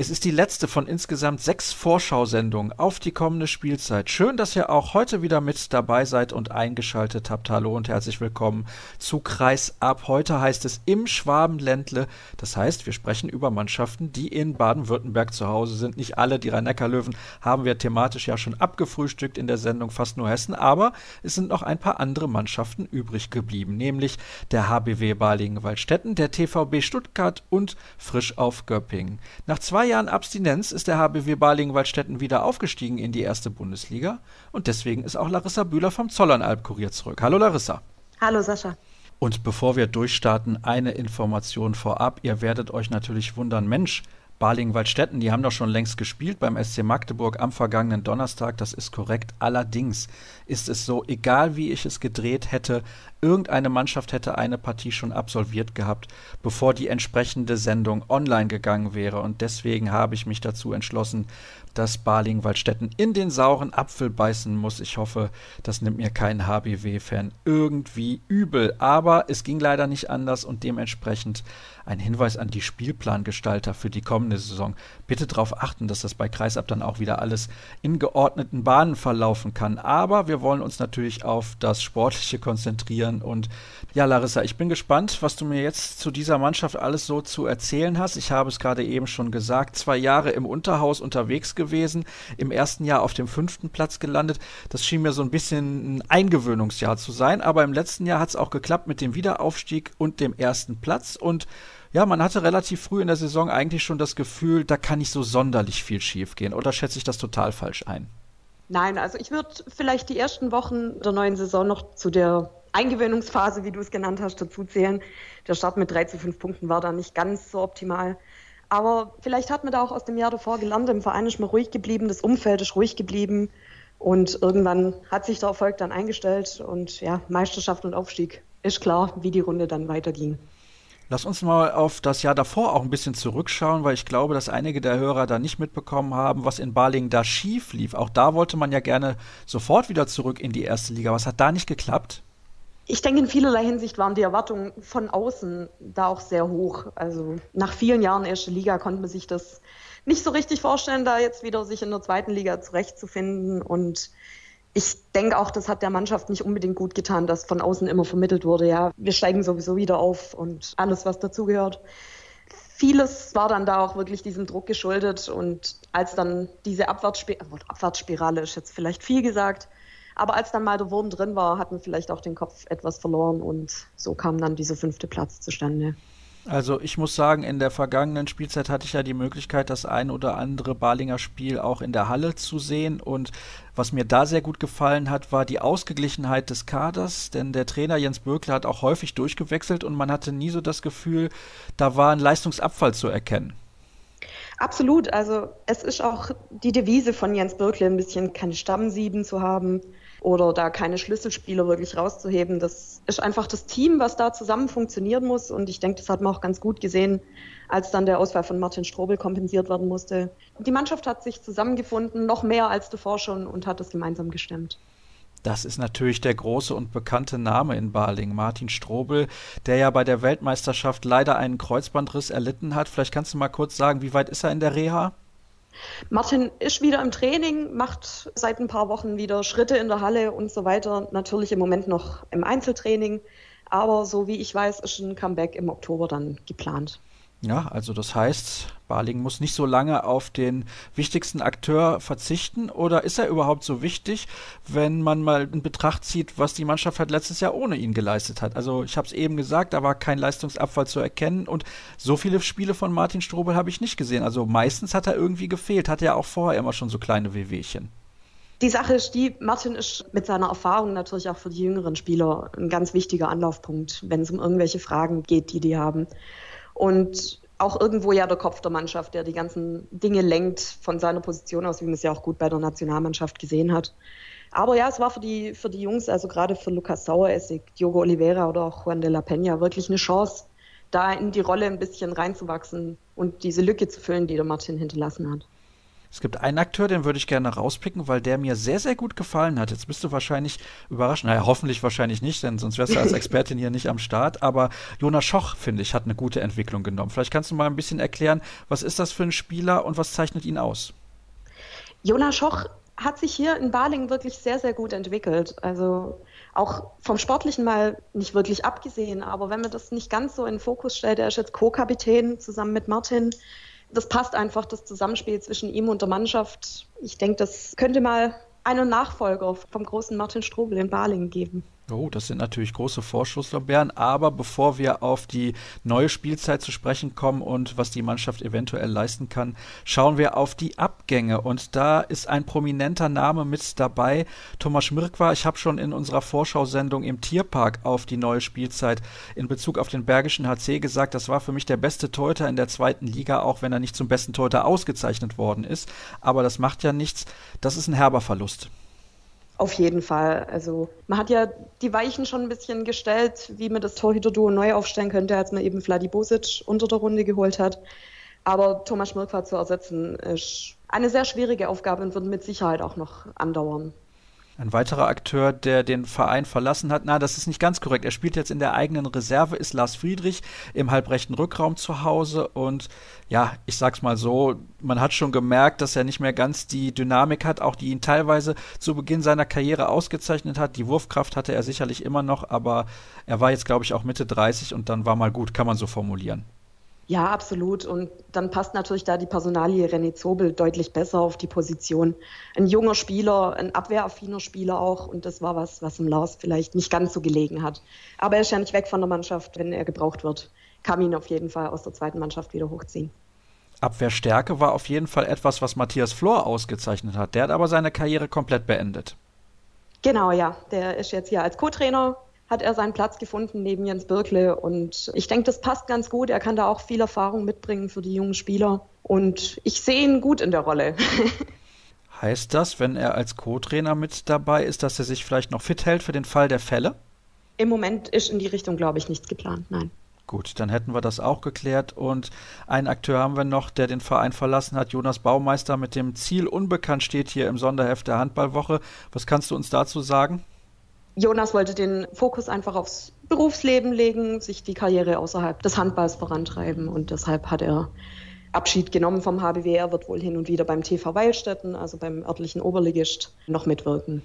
Es ist die letzte von insgesamt sechs Vorschau-Sendungen auf die kommende Spielzeit. Schön, dass ihr auch heute wieder mit dabei seid und eingeschaltet habt. Hallo und herzlich willkommen zu Kreis ab. Heute heißt es im Schwabenländle. Das heißt, wir sprechen über Mannschaften, die in Baden-Württemberg zu Hause sind. Nicht alle, die Rhein-Neckar-Löwen haben wir thematisch ja schon abgefrühstückt in der Sendung, fast nur Hessen. Aber es sind noch ein paar andere Mannschaften übrig geblieben, nämlich der HBW Balingen-Waldstätten, der TVB Stuttgart und Frisch auf Göppingen. Nach zwei Jahren Abstinenz ist der HBW Balingen-Waldstätten wieder aufgestiegen in die erste Bundesliga und deswegen ist auch Larissa Bühler vom Zollernalb-Kurier zurück. Hallo Larissa. Hallo Sascha. Und bevor wir durchstarten, eine Information vorab. Ihr werdet euch natürlich wundern, Mensch, Balingen-Waldstätten, die haben doch schon längst gespielt beim SC Magdeburg am vergangenen Donnerstag. Das ist korrekt. Allerdings ist es so, egal wie ich es gedreht hätte, irgendeine Mannschaft hätte eine Partie schon absolviert gehabt, bevor die entsprechende Sendung online gegangen wäre. Und deswegen habe ich mich dazu entschlossen, dass Balingen-Waldstätten in den sauren Apfel beißen muss. Ich hoffe, das nimmt mir kein HBW-Fan irgendwie übel. Aber es ging leider nicht anders und dementsprechend ein Hinweis an die Spielplangestalter für die kommende Saison. Bitte darauf achten, dass das bei Kreisab dann auch wieder alles in geordneten Bahnen verlaufen kann. Aber wir wollen uns natürlich auf das Sportliche konzentrieren. Und ja, Larissa, ich bin gespannt, was du mir jetzt zu dieser Mannschaft alles so zu erzählen hast. Ich habe es gerade eben schon gesagt, zwei Jahre im Unterhaus unterwegs gewesen, im ersten Jahr auf dem fünften Platz gelandet. Das schien mir so ein bisschen ein Eingewöhnungsjahr zu sein, aber im letzten Jahr hat es auch geklappt mit dem Wiederaufstieg und dem ersten Platz. Und ja, man hatte relativ früh in der Saison eigentlich schon das Gefühl, da kann nicht so sonderlich viel schiefgehen. Oder schätze ich das total falsch ein? Nein, also ich würde vielleicht die ersten Wochen der neuen Saison noch zu der Eingewöhnungsphase, wie du es genannt hast, dazu zählen. Der Start mit drei zu fünf Punkten war da nicht ganz so optimal. Aber vielleicht hat man da auch aus dem Jahr davor gelernt, im Verein ist man ruhig geblieben, das Umfeld ist ruhig geblieben. Und irgendwann hat sich der Erfolg dann eingestellt und ja, Meisterschaft und Aufstieg ist klar, wie die Runde dann weiterging. Lass uns mal auf das Jahr davor auch ein bisschen zurückschauen, weil ich glaube, dass einige der Hörer da nicht mitbekommen haben, was in Balingen da schief lief. Auch da wollte man ja gerne sofort wieder zurück in die erste Liga. Was hat da nicht geklappt? Ich denke, in vielerlei Hinsicht waren die Erwartungen von außen da auch sehr hoch. Also nach vielen Jahren erste Liga konnte man sich das nicht so richtig vorstellen, da jetzt wieder sich in der zweiten Liga zurechtzufinden. Und ich denke auch, das hat der Mannschaft nicht unbedingt gut getan, dass von außen immer vermittelt wurde, ja, wir steigen sowieso wieder auf und alles, was dazugehört. Vieles war dann da auch wirklich diesem Druck geschuldet und als dann diese Abwärtsspirale, Abwärtsspirale ist jetzt vielleicht viel gesagt, aber als dann mal der Wurm drin war, hat man vielleicht auch den Kopf etwas verloren und so kam dann dieser fünfte Platz zustande. Also ich muss sagen, in der vergangenen Spielzeit hatte ich ja die Möglichkeit, das ein oder andere Balinger Spiel auch in der Halle zu sehen. Und was mir da sehr gut gefallen hat, war die Ausgeglichenheit des Kaders. Denn der Trainer Jens Bökler hat auch häufig durchgewechselt und man hatte nie so das Gefühl, da war ein Leistungsabfall zu erkennen. Absolut. Also es ist auch die Devise von Jens Birkle, ein bisschen keine Stammsieben zu haben oder da keine Schlüsselspieler wirklich rauszuheben. Das ist einfach das Team, was da zusammen funktionieren muss. Und ich denke, das hat man auch ganz gut gesehen, als dann der Ausfall von Martin Strobel kompensiert werden musste. Die Mannschaft hat sich zusammengefunden, noch mehr als davor schon, und hat das gemeinsam gestemmt. Das ist natürlich der große und bekannte Name in Baling, Martin Strobel, der ja bei der Weltmeisterschaft leider einen Kreuzbandriss erlitten hat. Vielleicht kannst du mal kurz sagen, wie weit ist er in der Reha? Martin ist wieder im Training, macht seit ein paar Wochen wieder Schritte in der Halle und so weiter. Natürlich im Moment noch im Einzeltraining, aber so wie ich weiß, ist ein Comeback im Oktober dann geplant. Ja, also das heißt, Baling muss nicht so lange auf den wichtigsten Akteur verzichten oder ist er überhaupt so wichtig, wenn man mal in Betracht zieht, was die Mannschaft halt letztes Jahr ohne ihn geleistet hat? Also ich habe es eben gesagt, da war kein Leistungsabfall zu erkennen und so viele Spiele von Martin Strobel habe ich nicht gesehen. Also meistens hat er irgendwie gefehlt, hatte ja auch vorher immer schon so kleine Wehwehchen. Die Sache ist die, Martin ist mit seiner Erfahrung natürlich auch für die jüngeren Spieler ein ganz wichtiger Anlaufpunkt, wenn es um irgendwelche Fragen geht, die die haben und auch irgendwo ja der Kopf der Mannschaft, der die ganzen Dinge lenkt von seiner Position aus, wie man es ja auch gut bei der Nationalmannschaft gesehen hat. Aber ja, es war für die, für die Jungs, also gerade für Lukas Saueressig, Diogo Oliveira oder auch Juan de la Peña, wirklich eine Chance, da in die Rolle ein bisschen reinzuwachsen und diese Lücke zu füllen, die der Martin hinterlassen hat. Es gibt einen Akteur, den würde ich gerne rauspicken, weil der mir sehr, sehr gut gefallen hat. Jetzt bist du wahrscheinlich überrascht. Naja, hoffentlich wahrscheinlich nicht, denn sonst wärst du als Expertin hier nicht am Start. Aber Jonas Schoch, finde ich, hat eine gute Entwicklung genommen. Vielleicht kannst du mal ein bisschen erklären, was ist das für ein Spieler und was zeichnet ihn aus? Jonas Schoch hat sich hier in Baling wirklich sehr, sehr gut entwickelt. Also auch vom Sportlichen mal nicht wirklich abgesehen, aber wenn man das nicht ganz so in den Fokus stellt, er ist jetzt Co-Kapitän zusammen mit Martin das passt einfach, das Zusammenspiel zwischen ihm und der Mannschaft. Ich denke, das könnte mal einen Nachfolger vom großen Martin Strobel in Balingen geben. Oh, das sind natürlich große Vorschusslorbeeren. Aber bevor wir auf die neue Spielzeit zu sprechen kommen und was die Mannschaft eventuell leisten kann, schauen wir auf die Abgänge. Und da ist ein prominenter Name mit dabei. Thomas Schmirkwa. Ich habe schon in unserer Vorschau-Sendung im Tierpark auf die neue Spielzeit in Bezug auf den Bergischen HC gesagt, das war für mich der beste Torhüter in der zweiten Liga, auch wenn er nicht zum besten Torhüter ausgezeichnet worden ist. Aber das macht ja nichts. Das ist ein herber Verlust. Auf jeden Fall. Also man hat ja die Weichen schon ein bisschen gestellt, wie man das Torhüter-Duo neu aufstellen könnte, als man eben Vladi Bosic unter der Runde geholt hat. Aber Thomas Schmirkwa zu ersetzen, ist eine sehr schwierige Aufgabe und wird mit Sicherheit auch noch andauern. Ein weiterer Akteur, der den Verein verlassen hat, na, das ist nicht ganz korrekt. Er spielt jetzt in der eigenen Reserve, ist Lars Friedrich im halbrechten Rückraum zu Hause. Und ja, ich sag's mal so, man hat schon gemerkt, dass er nicht mehr ganz die Dynamik hat, auch die ihn teilweise zu Beginn seiner Karriere ausgezeichnet hat. Die Wurfkraft hatte er sicherlich immer noch, aber er war jetzt, glaube ich, auch Mitte 30 und dann war mal gut, kann man so formulieren. Ja, absolut. Und dann passt natürlich da die Personalie René Zobel deutlich besser auf die Position. Ein junger Spieler, ein abwehraffiner Spieler auch. Und das war was, was im Lars vielleicht nicht ganz so gelegen hat. Aber er ist ja nicht weg von der Mannschaft, wenn er gebraucht wird. Kann ihn auf jeden Fall aus der zweiten Mannschaft wieder hochziehen. Abwehrstärke war auf jeden Fall etwas, was Matthias Flor ausgezeichnet hat. Der hat aber seine Karriere komplett beendet. Genau, ja. Der ist jetzt hier als Co-Trainer hat er seinen Platz gefunden neben Jens Birkle. Und ich denke, das passt ganz gut. Er kann da auch viel Erfahrung mitbringen für die jungen Spieler. Und ich sehe ihn gut in der Rolle. heißt das, wenn er als Co-Trainer mit dabei ist, dass er sich vielleicht noch fit hält für den Fall der Fälle? Im Moment ist in die Richtung, glaube ich, nichts geplant, nein. Gut, dann hätten wir das auch geklärt. Und einen Akteur haben wir noch, der den Verein verlassen hat. Jonas Baumeister mit dem Ziel unbekannt steht hier im Sonderheft der Handballwoche. Was kannst du uns dazu sagen? Jonas wollte den Fokus einfach aufs Berufsleben legen, sich die Karriere außerhalb des Handballs vorantreiben und deshalb hat er Abschied genommen vom HBW. Er wird wohl hin und wieder beim TV Weilstätten, also beim örtlichen Oberligist, noch mitwirken.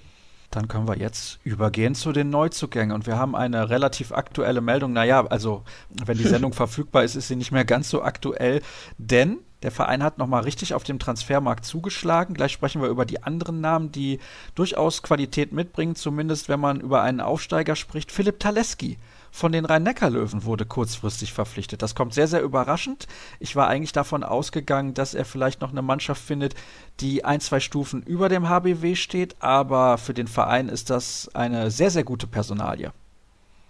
Dann können wir jetzt übergehen zu den Neuzugängen. Und wir haben eine relativ aktuelle Meldung. Naja, also wenn die Sendung verfügbar ist, ist sie nicht mehr ganz so aktuell. Denn der Verein hat nochmal richtig auf dem Transfermarkt zugeschlagen. Gleich sprechen wir über die anderen Namen, die durchaus Qualität mitbringen, zumindest wenn man über einen Aufsteiger spricht. Philipp Taleski von den Rhein-Neckar-Löwen wurde kurzfristig verpflichtet. Das kommt sehr, sehr überraschend. Ich war eigentlich davon ausgegangen, dass er vielleicht noch eine Mannschaft findet, die ein, zwei Stufen über dem HBW steht, aber für den Verein ist das eine sehr, sehr gute Personalie.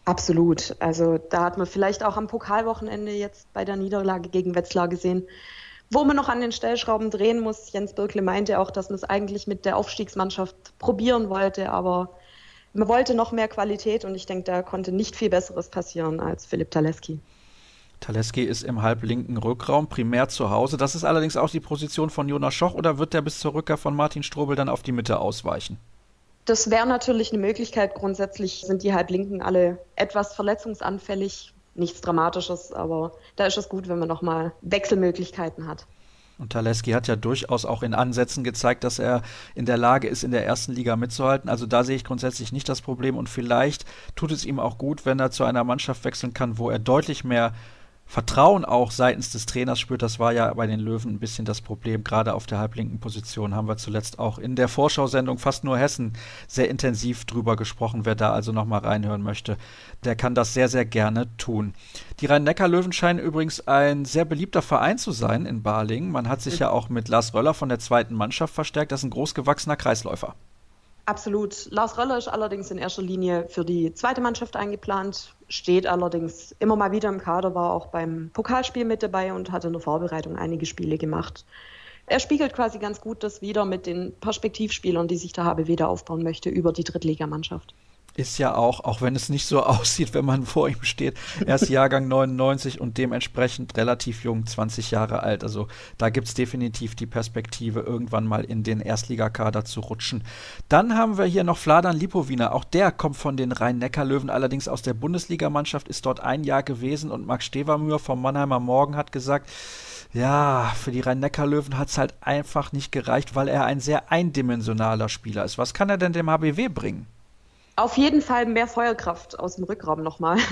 Absolut. Also da hat man vielleicht auch am Pokalwochenende jetzt bei der Niederlage gegen Wetzlar gesehen, wo man noch an den Stellschrauben drehen muss. Jens Birkle meinte auch, dass man es eigentlich mit der Aufstiegsmannschaft probieren wollte, aber man wollte noch mehr Qualität und ich denke, da konnte nicht viel Besseres passieren als Philipp Taleski. Taleski ist im halblinken Rückraum primär zu Hause. Das ist allerdings auch die Position von Jonas Schoch oder wird der bis zur Rückkehr von Martin Strobel dann auf die Mitte ausweichen? Das wäre natürlich eine Möglichkeit. Grundsätzlich sind die Halblinken alle etwas verletzungsanfällig nichts Dramatisches, aber da ist es gut, wenn man nochmal Wechselmöglichkeiten hat. Und Taleski hat ja durchaus auch in Ansätzen gezeigt, dass er in der Lage ist, in der ersten Liga mitzuhalten. Also da sehe ich grundsätzlich nicht das Problem. Und vielleicht tut es ihm auch gut, wenn er zu einer Mannschaft wechseln kann, wo er deutlich mehr Vertrauen auch seitens des Trainers spürt. Das war ja bei den Löwen ein bisschen das Problem. Gerade auf der halblinken Position haben wir zuletzt auch in der Vorschau-Sendung fast nur Hessen sehr intensiv drüber gesprochen. Wer da also nochmal reinhören möchte, der kann das sehr, sehr gerne tun. Die Rhein-Neckar-Löwen scheinen übrigens ein sehr beliebter Verein zu sein in Balingen. Man hat sich ja auch mit Lars Röller von der zweiten Mannschaft verstärkt. Das ist ein großgewachsener Kreisläufer. Absolut. Lars Röller ist allerdings in erster Linie für die zweite Mannschaft eingeplant, steht allerdings immer mal wieder im Kader, war auch beim Pokalspiel mit dabei und hat in der Vorbereitung einige Spiele gemacht. Er spiegelt quasi ganz gut das wieder mit den Perspektivspielern, die sich der HBW da aufbauen möchte, über die Drittligamannschaft. Ist ja auch, auch wenn es nicht so aussieht, wenn man vor ihm steht, erst Jahrgang 99 und dementsprechend relativ jung, 20 Jahre alt. Also da gibt es definitiv die Perspektive, irgendwann mal in den Erstligakader zu rutschen. Dann haben wir hier noch Fladan Lipowina. Auch der kommt von den Rhein-Neckar-Löwen, allerdings aus der Bundesligamannschaft, ist dort ein Jahr gewesen und Max Stevermühr vom Mannheimer Morgen hat gesagt, ja, für die Rhein-Neckar-Löwen hat es halt einfach nicht gereicht, weil er ein sehr eindimensionaler Spieler ist. Was kann er denn dem HBW bringen? Auf jeden Fall mehr Feuerkraft aus dem Rückraum nochmal.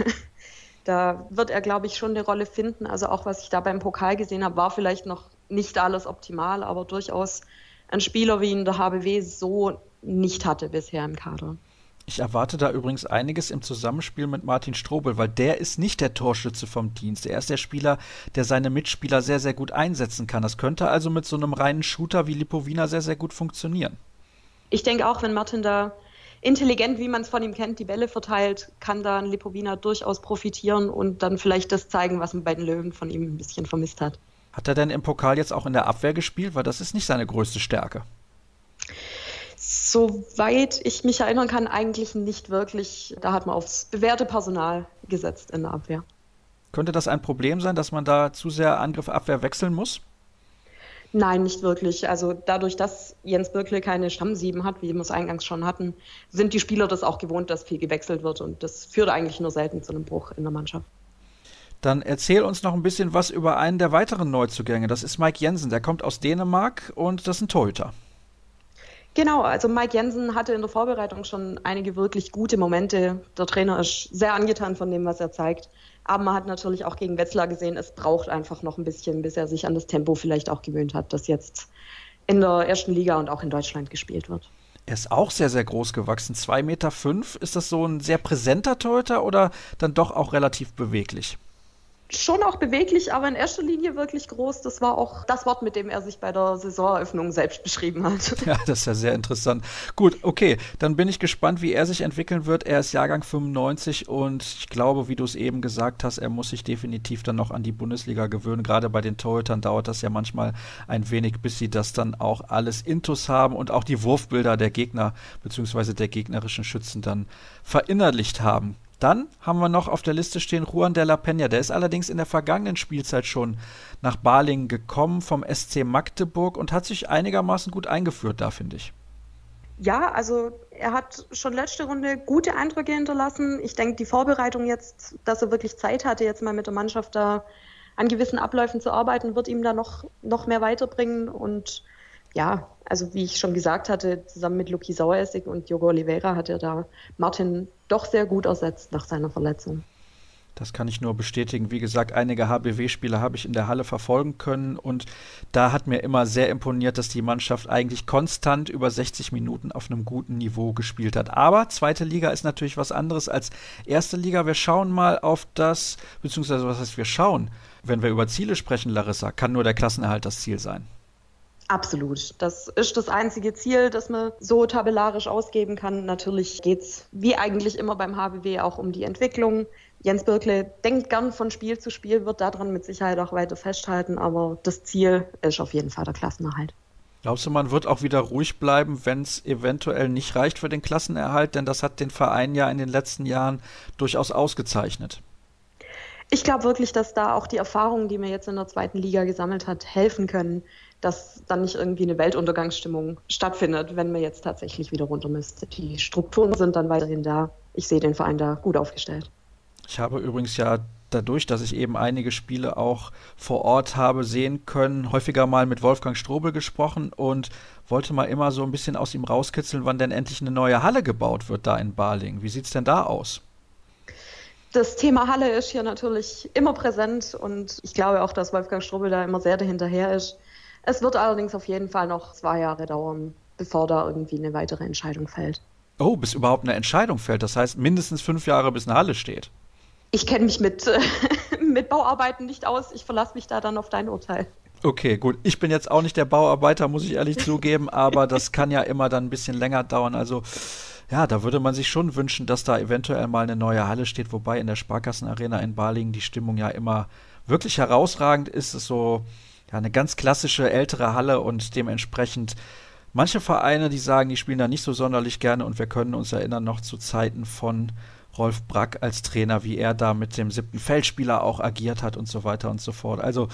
Da wird er, glaube ich, schon eine Rolle finden. Also auch was ich da beim Pokal gesehen habe, war vielleicht noch nicht alles optimal, aber durchaus ein Spieler, wie ihn der HBW so nicht hatte bisher im Kader. Ich erwarte da übrigens einiges im Zusammenspiel mit Martin Strobel, weil der ist nicht der Torschütze vom Dienst. Er ist der Spieler, der seine Mitspieler sehr, sehr gut einsetzen kann. Das könnte also mit so einem reinen Shooter wie Lipovina sehr, sehr gut funktionieren. Ich denke auch, wenn Martin da intelligent, wie man es von ihm kennt, die Bälle verteilt, kann da ein Lipovina durchaus profitieren und dann vielleicht das zeigen, was man bei den Löwen von ihm ein bisschen vermisst hat. Hat er denn im Pokal jetzt auch in der Abwehr gespielt? Weil das ist nicht seine größte Stärke. Soweit ich mich erinnern kann, eigentlich nicht wirklich. Da hat man aufs bewährte Personal gesetzt in der Abwehr. Könnte das ein Problem sein, dass man da zu sehr Angriff-Abwehr wechseln muss? Nein, nicht wirklich. Also dadurch, dass Jens Birkle keine Stammsieben hat, wie wir es eingangs schon hatten, sind die Spieler das auch gewohnt, dass viel gewechselt wird und das führt eigentlich nur selten zu einem Bruch in der Mannschaft. Dann erzähl uns noch ein bisschen was über einen der weiteren Neuzugänge. Das ist Mike Jensen. Der kommt aus Dänemark und das ist ein Torhüter. Genau, also Mike Jensen hatte in der Vorbereitung schon einige wirklich gute Momente. Der Trainer ist sehr angetan von dem, was er zeigt. Aber man hat natürlich auch gegen Wetzlar gesehen, es braucht einfach noch ein bisschen, bis er sich an das Tempo vielleicht auch gewöhnt hat, das jetzt in der ersten Liga und auch in Deutschland gespielt wird. Er ist auch sehr, sehr groß gewachsen. 2,5 Meter. Fünf. Ist das so ein sehr präsenter Torhüter oder dann doch auch relativ beweglich? Schon auch beweglich, aber in erster Linie wirklich groß. Das war auch das Wort, mit dem er sich bei der Saisoneröffnung selbst beschrieben hat. Ja, das ist ja sehr interessant. Gut, okay, dann bin ich gespannt, wie er sich entwickeln wird. Er ist Jahrgang 95 und ich glaube, wie du es eben gesagt hast, er muss sich definitiv dann noch an die Bundesliga gewöhnen. Gerade bei den Torhütern dauert das ja manchmal ein wenig, bis sie das dann auch alles intus haben und auch die Wurfbilder der Gegner bzw. der gegnerischen Schützen dann verinnerlicht haben. Dann haben wir noch auf der Liste stehen Juan de la Peña. Der ist allerdings in der vergangenen Spielzeit schon nach Balingen gekommen vom SC Magdeburg und hat sich einigermaßen gut eingeführt da, finde ich. Ja, also er hat schon letzte Runde gute Eindrücke hinterlassen. Ich denke, die Vorbereitung jetzt, dass er wirklich Zeit hatte, jetzt mal mit der Mannschaft da an gewissen Abläufen zu arbeiten, wird ihm da noch, noch mehr weiterbringen. Und ja, also wie ich schon gesagt hatte, zusammen mit Luki Saueressig und Jogo Oliveira hat er da Martin doch sehr gut ersetzt nach seiner Verletzung. Das kann ich nur bestätigen. Wie gesagt, einige HBW-Spiele habe ich in der Halle verfolgen können und da hat mir immer sehr imponiert, dass die Mannschaft eigentlich konstant über 60 Minuten auf einem guten Niveau gespielt hat. Aber zweite Liga ist natürlich was anderes als erste Liga. Wir schauen mal auf das, beziehungsweise was heißt wir schauen? Wenn wir über Ziele sprechen, Larissa, kann nur der Klassenerhalt das Ziel sein. Absolut. Das ist das einzige Ziel, das man so tabellarisch ausgeben kann. Natürlich geht es wie eigentlich immer beim HBW auch um die Entwicklung. Jens Birkle denkt gern von Spiel zu Spiel, wird daran mit Sicherheit auch weiter festhalten, aber das Ziel ist auf jeden Fall der Klassenerhalt. Glaubst du, man wird auch wieder ruhig bleiben, wenn es eventuell nicht reicht für den Klassenerhalt? Denn das hat den Verein ja in den letzten Jahren durchaus ausgezeichnet. Ich glaube wirklich, dass da auch die Erfahrungen, die man jetzt in der zweiten Liga gesammelt hat, helfen können dass dann nicht irgendwie eine Weltuntergangsstimmung stattfindet, wenn man jetzt tatsächlich wieder runter müsste. Die Strukturen sind dann weiterhin da. Ich sehe den Verein da gut aufgestellt. Ich habe übrigens ja dadurch, dass ich eben einige Spiele auch vor Ort habe sehen können, häufiger mal mit Wolfgang Strobel gesprochen und wollte mal immer so ein bisschen aus ihm rauskitzeln, wann denn endlich eine neue Halle gebaut wird da in Baling. Wie sieht es denn da aus? Das Thema Halle ist hier natürlich immer präsent und ich glaube auch, dass Wolfgang Strobel da immer sehr dahinterher ist. Es wird allerdings auf jeden Fall noch zwei Jahre dauern, bevor da irgendwie eine weitere Entscheidung fällt. Oh, bis überhaupt eine Entscheidung fällt. Das heißt mindestens fünf Jahre, bis eine Halle steht. Ich kenne mich mit, mit Bauarbeiten nicht aus. Ich verlasse mich da dann auf dein Urteil. Okay, gut. Ich bin jetzt auch nicht der Bauarbeiter, muss ich ehrlich zugeben, aber das kann ja immer dann ein bisschen länger dauern. Also ja, da würde man sich schon wünschen, dass da eventuell mal eine neue Halle steht, wobei in der Sparkassenarena in Balingen die Stimmung ja immer wirklich herausragend ist. Es so ja, eine ganz klassische ältere Halle und dementsprechend manche Vereine, die sagen, die spielen da nicht so sonderlich gerne und wir können uns erinnern noch zu Zeiten von Rolf Brack als Trainer, wie er da mit dem siebten Feldspieler auch agiert hat und so weiter und so fort. Also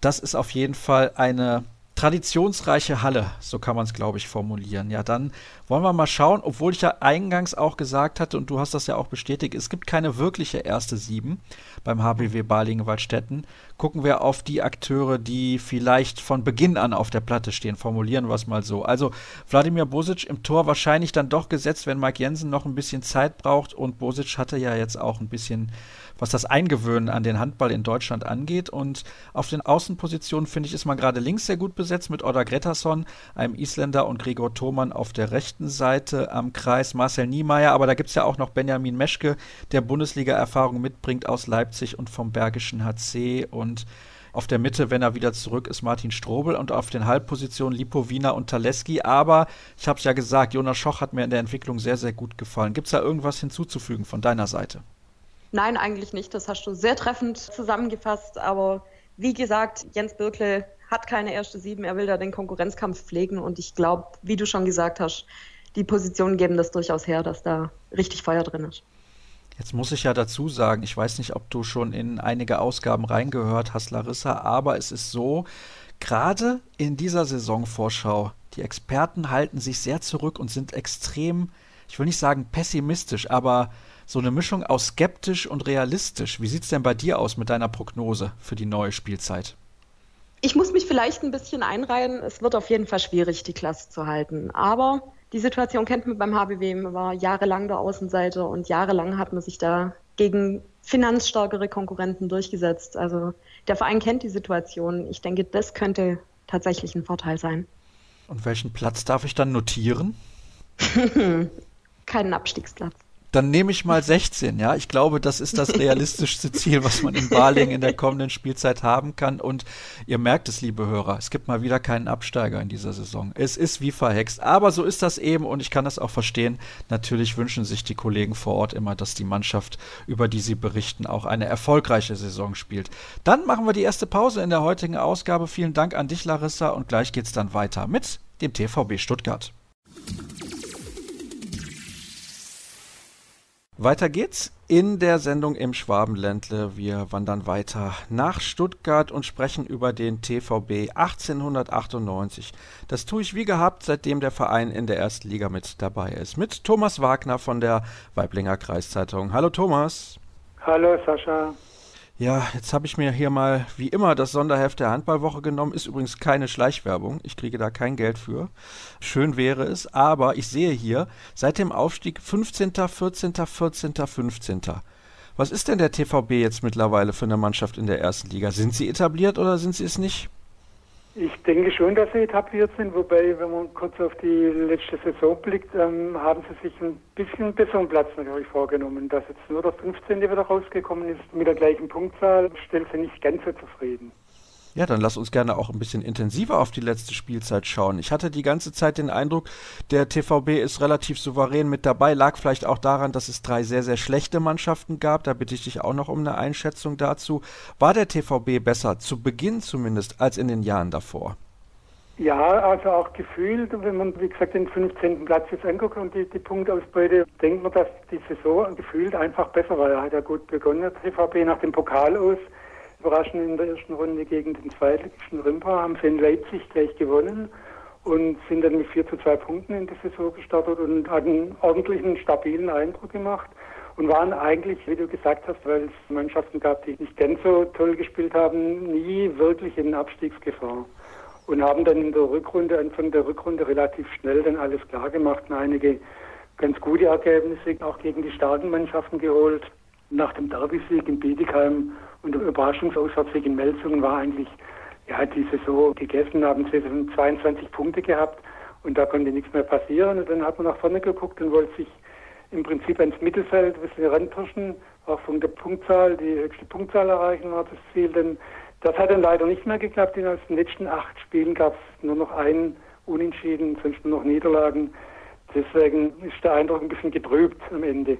das ist auf jeden Fall eine traditionsreiche Halle, so kann man es, glaube ich, formulieren. Ja, dann wollen wir mal schauen, obwohl ich ja eingangs auch gesagt hatte, und du hast das ja auch bestätigt, es gibt keine wirkliche erste Sieben beim HBW Balingen-Waldstätten. Gucken wir auf die Akteure, die vielleicht von Beginn an auf der Platte stehen, formulieren wir es mal so. Also Wladimir Bosic im Tor wahrscheinlich dann doch gesetzt, wenn Mike Jensen noch ein bisschen Zeit braucht und Bosic hatte ja jetzt auch ein bisschen was das Eingewöhnen an den Handball in Deutschland angeht. Und auf den Außenpositionen, finde ich, ist man gerade links sehr gut besetzt mit Oda Gretason, einem Isländer und Gregor Thomann auf der rechten Seite am Kreis, Marcel Niemeyer. Aber da gibt es ja auch noch Benjamin Meschke, der Bundesliga-Erfahrung mitbringt aus Leipzig und vom Bergischen HC und auf der Mitte, wenn er wieder zurück ist, Martin Strobel und auf den Halbpositionen Lipovina und Taleski. Aber ich habe es ja gesagt, Jonas Schoch hat mir in der Entwicklung sehr, sehr gut gefallen. Gibt es da irgendwas hinzuzufügen von deiner Seite? Nein, eigentlich nicht. Das hast du sehr treffend zusammengefasst. Aber wie gesagt, Jens Birkle hat keine erste Sieben. Er will da den Konkurrenzkampf pflegen. Und ich glaube, wie du schon gesagt hast, die Positionen geben das durchaus her, dass da richtig Feuer drin ist. Jetzt muss ich ja dazu sagen, ich weiß nicht, ob du schon in einige Ausgaben reingehört hast, Larissa, aber es ist so, gerade in dieser Saisonvorschau, die Experten halten sich sehr zurück und sind extrem, ich will nicht sagen pessimistisch, aber so eine Mischung aus skeptisch und realistisch. Wie sieht es denn bei dir aus mit deiner Prognose für die neue Spielzeit? Ich muss mich vielleicht ein bisschen einreihen. Es wird auf jeden Fall schwierig, die Klasse zu halten. Aber die Situation kennt man beim HBW. Man war jahrelang der Außenseiter und jahrelang hat man sich da gegen finanzstärkere Konkurrenten durchgesetzt. Also der Verein kennt die Situation. Ich denke, das könnte tatsächlich ein Vorteil sein. Und welchen Platz darf ich dann notieren? Keinen Abstiegsplatz dann nehme ich mal 16, ja. Ich glaube, das ist das realistischste Ziel, was man in Balingen in der kommenden Spielzeit haben kann. Und ihr merkt es, liebe Hörer, es gibt mal wieder keinen Absteiger in dieser Saison. Es ist wie verhext. Aber so ist das eben und ich kann das auch verstehen. Natürlich wünschen sich die Kollegen vor Ort immer, dass die Mannschaft, über die sie berichten, auch eine erfolgreiche Saison spielt. Dann machen wir die erste Pause in der heutigen Ausgabe. Vielen Dank an dich, Larissa, und gleich geht's dann weiter mit dem TVB Stuttgart. Weiter geht's in der Sendung im Schwabenländle. Wir wandern weiter nach Stuttgart und sprechen über den TVB 1898. Das tue ich wie gehabt, seitdem der Verein in der ersten Liga mit dabei ist. Mit Thomas Wagner von der Weiblinger Kreiszeitung. Hallo Thomas. Hallo Sascha. Ja, jetzt habe ich mir hier mal wie immer das Sonderheft der Handballwoche genommen. Ist übrigens keine Schleichwerbung. Ich kriege da kein Geld für. Schön wäre es. Aber ich sehe hier seit dem Aufstieg 15., 14., 14., 15. Was ist denn der TVB jetzt mittlerweile für eine Mannschaft in der ersten Liga? Sind sie etabliert oder sind sie es nicht? Ich denke schon, dass sie etabliert sind, wobei, wenn man kurz auf die letzte Saison blickt, ähm, haben sie sich ein bisschen besseren Platz natürlich vorgenommen. Dass jetzt nur der 15. wieder rausgekommen ist mit der gleichen Punktzahl, stellt sie nicht ganz so zufrieden. Ja, dann lass uns gerne auch ein bisschen intensiver auf die letzte Spielzeit schauen. Ich hatte die ganze Zeit den Eindruck, der TVB ist relativ souverän mit dabei. Lag vielleicht auch daran, dass es drei sehr, sehr schlechte Mannschaften gab. Da bitte ich dich auch noch um eine Einschätzung dazu. War der TVB besser, zu Beginn zumindest, als in den Jahren davor? Ja, also auch gefühlt, wenn man, wie gesagt, den 15. Platz jetzt anguckt und die, die Punktausbeute, denkt man, dass die Saison gefühlt einfach besser war. Er hat ja gut begonnen, der TVB, nach dem Pokal aus überraschend in der ersten Runde gegen den Zweitligisten Rimpa, haben sie in Leipzig gleich gewonnen und sind dann mit 4 zu 2 Punkten in die Saison gestartet und hatten einen ordentlichen, stabilen Eindruck gemacht und waren eigentlich, wie du gesagt hast, weil es Mannschaften gab, die nicht ganz so toll gespielt haben, nie wirklich in Abstiegsgefahr. Und haben dann in der Rückrunde, Anfang der Rückrunde relativ schnell dann alles klar gemacht und einige ganz gute Ergebnisse auch gegen die starken Mannschaften geholt. Nach dem Derby-Sieg in Bietigheim und der Überraschungsauswärtssieg in Melsungen war eigentlich ja, die Saison gegessen, haben sie 22 Punkte gehabt und da konnte nichts mehr passieren. Und dann hat man nach vorne geguckt und wollte sich im Prinzip ans Mittelfeld ein bisschen ranpirschen, auch von der Punktzahl, die höchste Punktzahl erreichen war das Ziel. Denn das hat dann leider nicht mehr geklappt. In den letzten acht Spielen gab es nur noch einen Unentschieden, sonst nur noch Niederlagen. Deswegen ist der Eindruck ein bisschen getrübt am Ende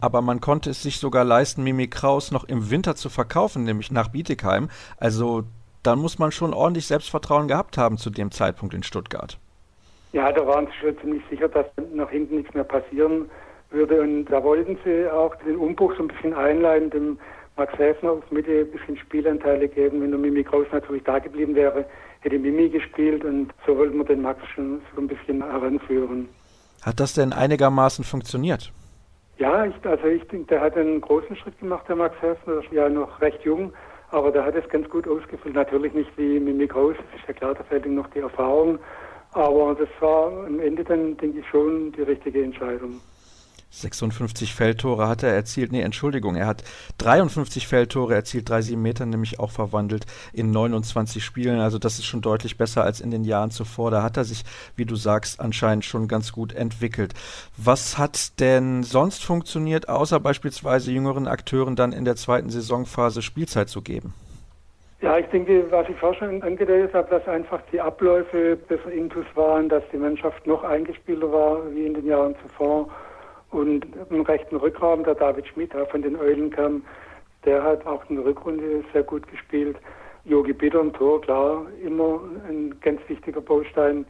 aber man konnte es sich sogar leisten, Mimi Kraus noch im Winter zu verkaufen, nämlich nach Bietigheim. Also dann muss man schon ordentlich Selbstvertrauen gehabt haben zu dem Zeitpunkt in Stuttgart. Ja, da waren sie schon ziemlich sicher, dass nach hinten nichts mehr passieren würde. Und da wollten sie auch den Umbruch so ein bisschen einleiten, dem Max Häfner auf Mitte ein bisschen Spielanteile geben. Wenn der Mimi Kraus natürlich da geblieben wäre, hätte Mimi gespielt und so wollten wir den Max schon so ein bisschen heranführen. Hat das denn einigermaßen funktioniert? Ja, ich, also ich denke, der hat einen großen Schritt gemacht, der Max der ist ja noch recht jung, aber der hat es ganz gut ausgefüllt. Natürlich nicht wie Mimi Kraus, das ist ja klar, da fehlt ihm noch die Erfahrung. Aber das war am Ende dann, denke ich, schon die richtige Entscheidung. 56 Feldtore hat er erzielt. Nee, Entschuldigung, er hat 53 Feldtore erzielt, 37 Meter nämlich auch verwandelt in 29 Spielen. Also das ist schon deutlich besser als in den Jahren zuvor. Da hat er sich, wie du sagst, anscheinend schon ganz gut entwickelt. Was hat denn sonst funktioniert, außer beispielsweise jüngeren Akteuren dann in der zweiten Saisonphase Spielzeit zu geben? Ja, ich denke, was ich vorher schon angedeutet habe, dass einfach die Abläufe besser intus waren, dass die Mannschaft noch eingespielter war wie in den Jahren zuvor. Und im rechten Rückraum, der David Schmidt, der von den Eulen kam, der hat auch in der Rückrunde sehr gut gespielt. Jogi Bitter im Tor, klar, immer ein ganz wichtiger Baustein.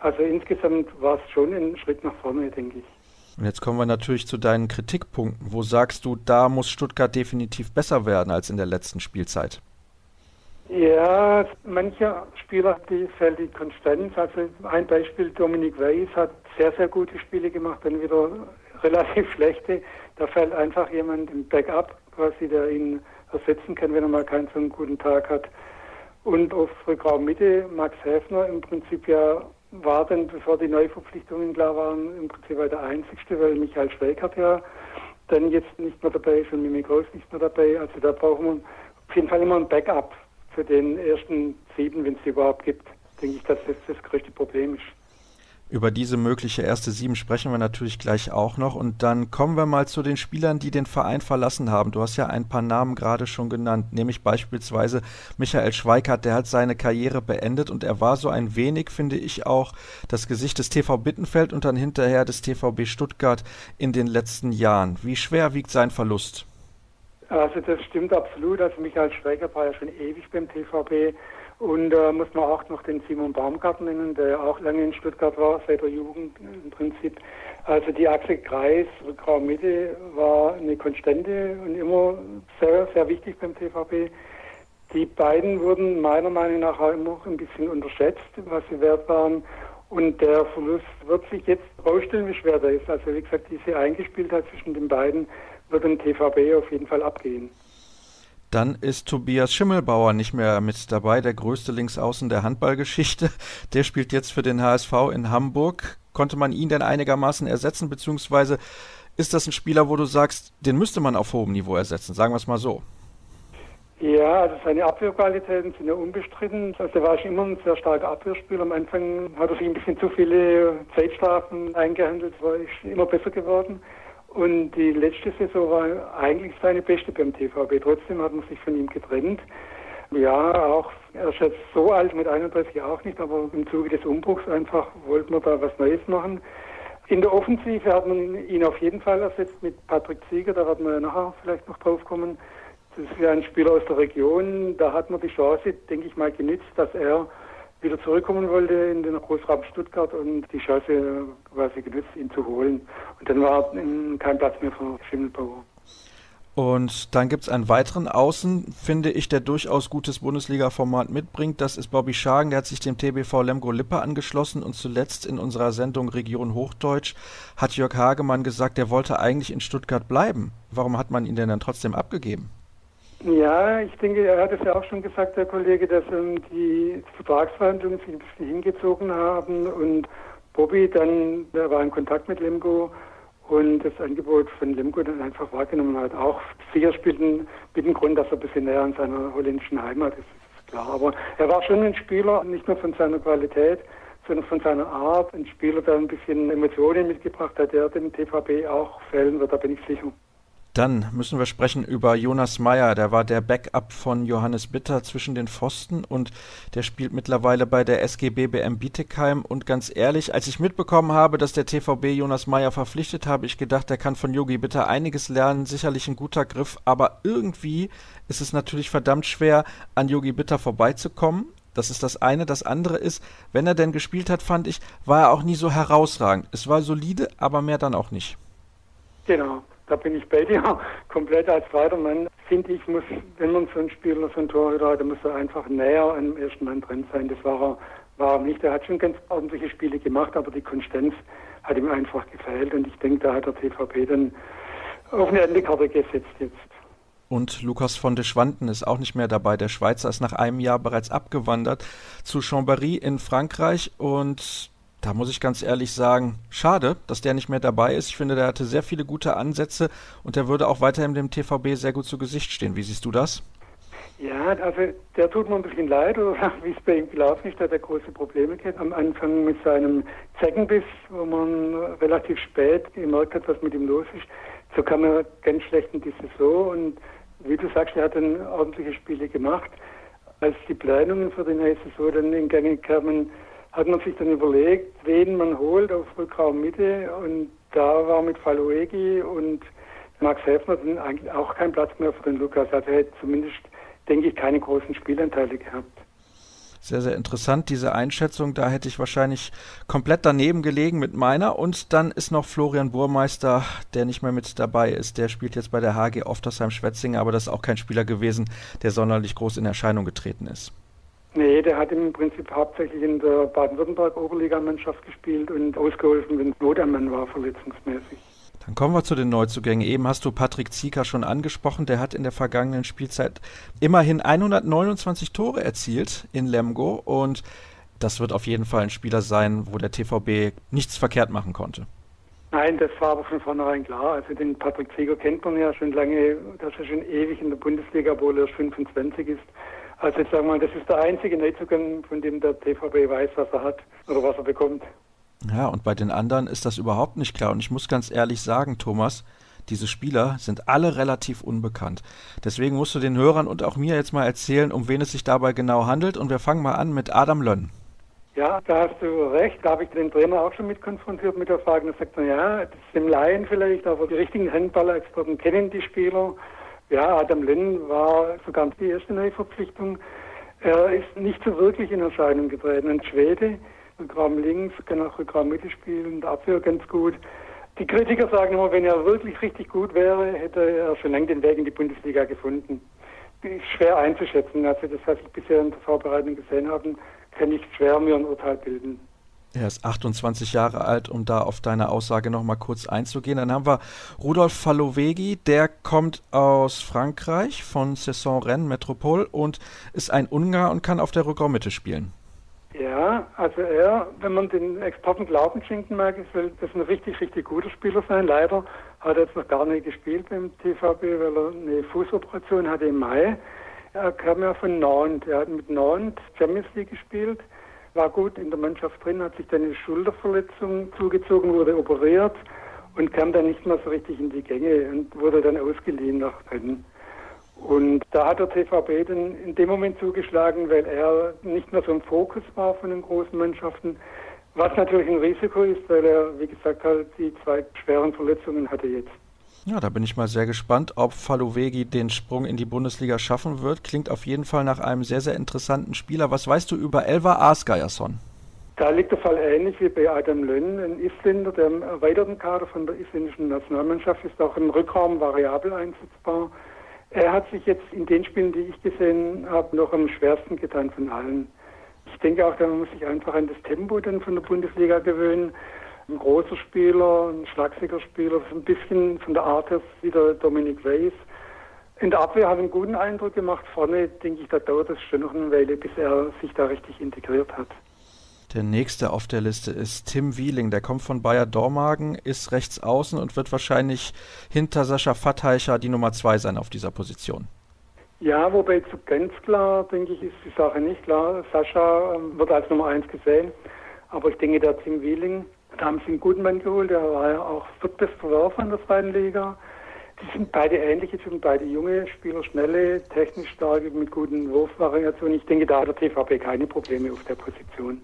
Also insgesamt war es schon ein Schritt nach vorne, denke ich. Und jetzt kommen wir natürlich zu deinen Kritikpunkten. Wo sagst du, da muss Stuttgart definitiv besser werden als in der letzten Spielzeit? Ja, manche Spieler, die fällt die Konstanz. Also ein Beispiel, Dominik Weiß hat sehr, sehr gute Spiele gemacht, dann wieder relativ schlechte. Da fällt einfach jemand im Backup, quasi, der ihn ersetzen kann, wenn er mal keinen so einen guten Tag hat. Und auf Rückraum Mitte, Max Häfner im Prinzip ja war dann, bevor die Neuverpflichtungen klar waren, im Prinzip der Einzigste, weil Michael Schweigert ja dann jetzt nicht mehr dabei ist und Mimi Groß nicht mehr dabei. Also da brauchen wir auf jeden Fall immer ein Backup für den ersten sieben, wenn es die überhaupt gibt, denke ich, dass das das größte Problem ist. Über diese mögliche erste Sieben sprechen wir natürlich gleich auch noch. Und dann kommen wir mal zu den Spielern, die den Verein verlassen haben. Du hast ja ein paar Namen gerade schon genannt, nämlich beispielsweise Michael Schweikart, der hat seine Karriere beendet und er war so ein wenig, finde ich auch, das Gesicht des TV Bittenfeld und dann hinterher des TVB Stuttgart in den letzten Jahren. Wie schwer wiegt sein Verlust? Also das stimmt absolut. Also Michael Schweiger war ja schon ewig beim TVB. Und da äh, muss man auch noch den Simon Baumgarten nennen, der auch lange in Stuttgart war, seit der Jugend im Prinzip. Also die Achse Kreis, Rückraum Mitte war eine Konstante und immer sehr, sehr wichtig beim TVB. Die beiden wurden meiner Meinung nach auch immer ein bisschen unterschätzt, was sie wert waren. Und der Verlust wird sich jetzt rausstellen, wie schwer der ist. Also wie gesagt, diese Eingespieltheit zwischen den beiden wird dem TVB auf jeden Fall abgehen. Dann ist Tobias Schimmelbauer nicht mehr mit dabei, der größte Linksaußen der Handballgeschichte. Der spielt jetzt für den HSV in Hamburg. Konnte man ihn denn einigermaßen ersetzen, beziehungsweise ist das ein Spieler, wo du sagst, den müsste man auf hohem Niveau ersetzen? Sagen wir es mal so. Ja, also seine Abwehrqualitäten sind ja unbestritten. Also er war schon immer ein sehr starker Abwehrspieler. Am Anfang hat er sich ein bisschen zu viele Zeitstrafen eingehandelt, war ich immer besser geworden. Und die letzte Saison war eigentlich seine beste beim TVB. Trotzdem hat man sich von ihm getrennt. Ja, auch, er ist jetzt so alt mit 31 auch nicht, aber im Zuge des Umbruchs einfach wollten wir da was Neues machen. In der Offensive hat man ihn auf jeden Fall ersetzt mit Patrick Zieger, da werden wir ja nachher vielleicht noch drauf kommen. Das ist ja ein Spieler aus der Region, da hat man die Chance, denke ich mal, genützt, dass er wieder zurückkommen wollte in den Großraum Stuttgart und die Chance quasi genutzt, ihn zu holen. Und dann war kein Platz mehr für Schimmelbauer. Und dann gibt es einen weiteren Außen, finde ich, der durchaus gutes Bundesliga-Format mitbringt. Das ist Bobby Schagen, der hat sich dem TBV Lemgo Lippe angeschlossen und zuletzt in unserer Sendung Region Hochdeutsch hat Jörg Hagemann gesagt, der wollte eigentlich in Stuttgart bleiben. Warum hat man ihn denn dann trotzdem abgegeben? Ja, ich denke, er hat es ja auch schon gesagt, der Kollege, dass ähm, die Vertragsverhandlungen sich ein bisschen hingezogen haben und Bobby dann, der war in Kontakt mit Lemgo und das Angebot von Lemgo dann einfach wahrgenommen hat. Auch sicher spielt ein, mit dem Grund, dass er ein bisschen näher an seiner holländischen Heimat ist, ist klar. Aber er war schon ein Spieler, nicht nur von seiner Qualität, sondern von seiner Art, ein Spieler, der ein bisschen Emotionen mitgebracht hat, der den TVB auch fällen wird, da bin ich sicher. Dann müssen wir sprechen über Jonas Meyer. Der war der Backup von Johannes Bitter zwischen den Pfosten und der spielt mittlerweile bei der SGB BM Bietigheim. Und ganz ehrlich, als ich mitbekommen habe, dass der TVB Jonas Meyer verpflichtet, habe ich gedacht, der kann von Yogi Bitter einiges lernen. Sicherlich ein guter Griff, aber irgendwie ist es natürlich verdammt schwer, an Yogi Bitter vorbeizukommen. Das ist das eine. Das andere ist, wenn er denn gespielt hat, fand ich, war er auch nie so herausragend. Es war solide, aber mehr dann auch nicht. Genau, da bin ich bei dir. Komplett als zweiter Mann, finde ich, muss, wenn man so einen Spieler, so einen Torhüter hat, dann muss er einfach näher dem ersten Mann drin sein. Das war er, war er nicht. Er hat schon ganz ordentliche Spiele gemacht, aber die Konstanz hat ihm einfach gefehlt. Und ich denke, da hat der TVP dann auf eine Endekarte gesetzt jetzt. Und Lukas von de Schwanden ist auch nicht mehr dabei. Der Schweizer ist nach einem Jahr bereits abgewandert zu Chambéry in Frankreich. Und da muss ich ganz ehrlich sagen, schade, dass der nicht mehr dabei ist. Ich finde, der hatte sehr viele gute Ansätze und der würde auch weiterhin dem TVB sehr gut zu Gesicht stehen. Wie siehst du das? Ja, also der tut mir ein bisschen leid, oder wie es bei ihm gelaufen ist, hat er große Probleme gehabt. Am Anfang mit seinem Zeckenbiss, wo man relativ spät gemerkt hat, was mit ihm los ist. So kam er ganz schlecht in die Saison und wie du sagst, er hat dann ordentliche Spiele gemacht. Als die Planungen für die nächste Saison dann in Gang kamen, hat man sich dann überlegt, wen man holt auf Rückraum Mitte und da war mit Faluegi und Max Häfner dann eigentlich auch kein Platz mehr für den Lukas. Also er hätte zumindest, denke ich, keine großen Spielanteile gehabt sehr, sehr interessant, diese Einschätzung. Da hätte ich wahrscheinlich komplett daneben gelegen mit meiner. Und dann ist noch Florian Burmeister, der nicht mehr mit dabei ist. Der spielt jetzt bei der HG Oftersheim-Schwetzingen, aber das ist auch kein Spieler gewesen, der sonderlich groß in Erscheinung getreten ist. Nee, der hat im Prinzip hauptsächlich in der Baden-Württemberg-Oberligamannschaft gespielt und ausgeholfen, wenn es Not am Mann war, verletzungsmäßig. Dann kommen wir zu den Neuzugängen. Eben hast du Patrick Zieker schon angesprochen. Der hat in der vergangenen Spielzeit immerhin 129 Tore erzielt in Lemgo und das wird auf jeden Fall ein Spieler sein, wo der TVB nichts verkehrt machen konnte. Nein, das war aber von vornherein klar. Also den Patrick Zieger kennt man ja schon lange, dass er schon ewig in der Bundesliga, obwohl er 25 ist. Also ich sage mal, das ist der einzige Neuzugang, von dem der TVB weiß, was er hat oder was er bekommt. Ja, und bei den anderen ist das überhaupt nicht klar. Und ich muss ganz ehrlich sagen, Thomas, diese Spieler sind alle relativ unbekannt. Deswegen musst du den Hörern und auch mir jetzt mal erzählen, um wen es sich dabei genau handelt. Und wir fangen mal an mit Adam Lönn. Ja, da hast du recht. Da habe ich den Trainer auch schon mit konfrontiert mit der Frage. Da sagt man, ja, das ist im Laien vielleicht, aber die richtigen Handballer-Experten kennen die Spieler. Ja, Adam Lönn war sogar die erste Neuverpflichtung. Er ist nicht so wirklich in Erscheinung getreten. Ein Schwede, Rückraum links, kann auch Rückraum Mitte spielen, der Abwehr ganz gut. Die Kritiker sagen immer, wenn er wirklich richtig gut wäre, hätte er schon lange den Weg in die Bundesliga gefunden. Ist schwer einzuschätzen. Also das, was ich bisher in der Vorbereitung gesehen habe, kann ich schwer mir ein Urteil bilden. Er ist 28 Jahre alt, um da auf deine Aussage nochmal kurz einzugehen. Dann haben wir Rudolf Falovegi, der kommt aus Frankreich von Saison Rennes Metropole und ist ein Ungar und kann auf der Rückraummitte spielen. Ja, also er, wenn man den Experten Glauben schenken mag, ist will das ein richtig, richtig guter Spieler sein. Leider hat er jetzt noch gar nicht gespielt beim TVB, weil er eine Fußoperation hatte im Mai. Er kam ja von Nantes. Er hat mit Nantes Champions League gespielt, war gut in der Mannschaft drin, hat sich dann eine Schulterverletzung zugezogen, wurde operiert und kam dann nicht mehr so richtig in die Gänge und wurde dann ausgeliehen nach Rennen. Und da hat der TVB dann in dem Moment zugeschlagen, weil er nicht mehr so im Fokus war von den großen Mannschaften, was natürlich ein Risiko ist, weil er, wie gesagt, halt die zwei schweren Verletzungen hatte jetzt. Ja, da bin ich mal sehr gespannt, ob Falovegi den Sprung in die Bundesliga schaffen wird. Klingt auf jeden Fall nach einem sehr, sehr interessanten Spieler. Was weißt du über Elva Asgeierson? Da liegt der Fall ähnlich wie bei Adam Lönn, ein Isländer, der im erweiterten Kader von der isländischen Nationalmannschaft ist, auch im Rückraum variabel einsetzbar. Er hat sich jetzt in den Spielen, die ich gesehen habe, noch am schwersten getan von allen. Ich denke auch, man muss sich einfach an das Tempo dann von der Bundesliga gewöhnen. Ein großer Spieler, ein schlagsiger Spieler, so ein bisschen von der Art her wie der Dominic Weiss. In der Abwehr hat er einen guten Eindruck gemacht. Vorne, denke ich, da dauert es schon noch eine Weile, bis er sich da richtig integriert hat. Der nächste auf der Liste ist Tim Wieling. Der kommt von Bayer Dormagen, ist rechts außen und wird wahrscheinlich hinter Sascha Fattheicher die Nummer zwei sein auf dieser Position. Ja, wobei zu ganz klar, denke ich, ist die Sache nicht klar. Sascha ähm, wird als Nummer eins gesehen, aber ich denke, der Tim Wieling, da haben sie einen guten Mann geholt, der war ja auch viertbester Werfer in der zweiten Liga. Die sind beide ähnliche Typen, beide junge Spieler, schnelle, technisch starke, mit guten Wurfvariationen. Ich denke, da hat der TVP keine Probleme auf der Position.